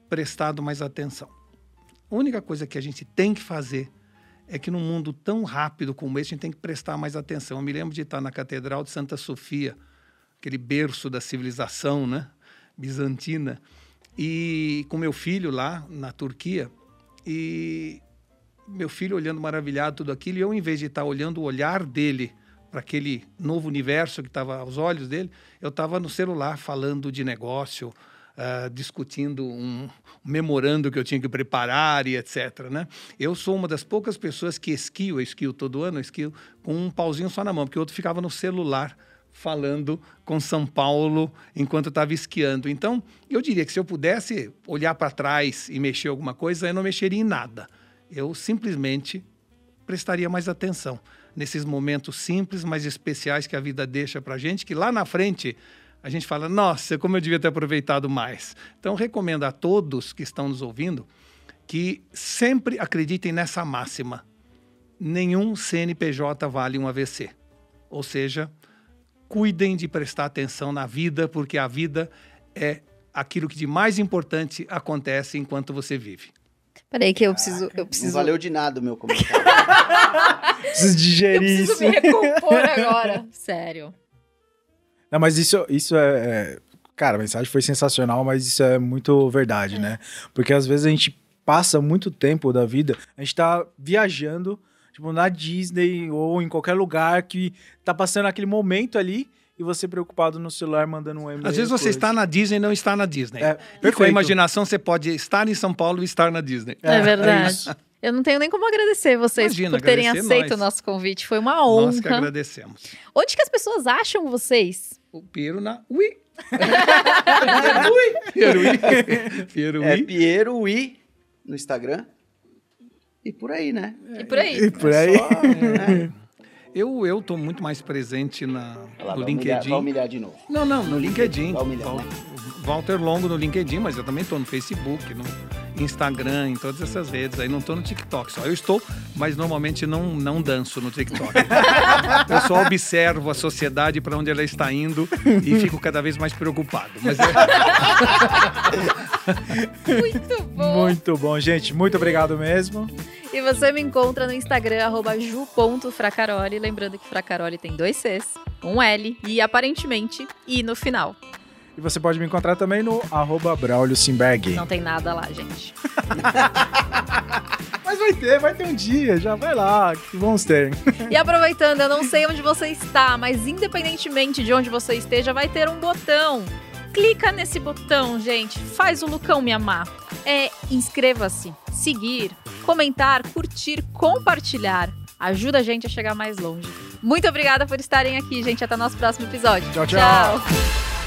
prestado mais atenção. A única coisa que a gente tem que fazer é que num mundo tão rápido como esse, a gente tem que prestar mais atenção. Eu me lembro de estar na Catedral de Santa Sofia, aquele berço da civilização né? bizantina, e com meu filho lá na Turquia, e meu filho olhando maravilhado tudo aquilo, e eu, em vez de estar olhando o olhar dele para aquele novo universo que estava aos olhos dele, eu estava no celular falando de negócio, ah, discutindo um, memorando que eu tinha que preparar e etc. Né? Eu sou uma das poucas pessoas que esquio, eu esquio todo ano, esquio com um pauzinho só na mão, porque o outro ficava no celular falando com São Paulo enquanto estava esquiando. Então, eu diria que se eu pudesse olhar para trás e mexer alguma coisa, eu não mexeria em nada. Eu simplesmente prestaria mais atenção nesses momentos simples, mas especiais que a vida deixa para a gente, que lá na frente a gente fala, nossa, como eu devia ter aproveitado mais. Então, recomendo a todos que estão nos ouvindo que sempre acreditem nessa máxima. Nenhum CNPJ vale um AVC. Ou seja, cuidem de prestar atenção na vida, porque a vida é aquilo que de mais importante acontece enquanto você vive. Peraí que eu preciso... Eu Não preciso... valeu de nada o meu comentário. Preciso Eu digerir preciso isso. me recompor agora. Sério. Não, mas isso, isso é, é- Cara, a mensagem foi sensacional, mas isso é muito verdade, né? Porque às vezes a gente passa muito tempo da vida, a gente tá viajando, tipo, na Disney ou em qualquer lugar que tá passando aquele momento ali e você preocupado no celular mandando um e-mail. Às vezes você coisa. está na Disney e não está na Disney. É, e com a imaginação você pode estar em São Paulo e estar na Disney. É, É, verdade. é eu não tenho nem como agradecer vocês Imagina, por terem aceito nós. o nosso convite. Foi uma Nós que honra. agradecemos. Onde que as pessoas acham vocês? O Piero na Ui. Piero Ui. Piero é. Piero I no Instagram. E por aí, né? E por aí. E por aí. Só, né? Eu eu tô muito mais presente na, lá, no vai humilhar, LinkedIn. vai humilhar de novo. Não, não, no LinkedIn. Vai humilhar, né? Walter Longo no LinkedIn, mas eu também estou no Facebook, no Instagram, em todas essas redes. Aí não estou no TikTok só. Eu estou, mas normalmente não, não danço no TikTok. eu só observo a sociedade para onde ela está indo e fico cada vez mais preocupado. Mas é, Muito bom. Muito bom, gente. Muito obrigado mesmo. E você me encontra no Instagram, arroba ju.fracaroli. Lembrando que Fracaroli tem dois Cs, um L e aparentemente I no final. E você pode me encontrar também no arroba Braulio Simberg. Não tem nada lá, gente. Mas vai ter, vai ter um dia. Já vai lá, que vamos ter. E aproveitando, eu não sei onde você está, mas independentemente de onde você esteja, vai ter um botão. Clica nesse botão, gente. Faz o Lucão me amar. É inscreva-se, seguir, comentar, curtir, compartilhar. Ajuda a gente a chegar mais longe. Muito obrigada por estarem aqui, gente. Até o nosso próximo episódio. Tchau, tchau. tchau.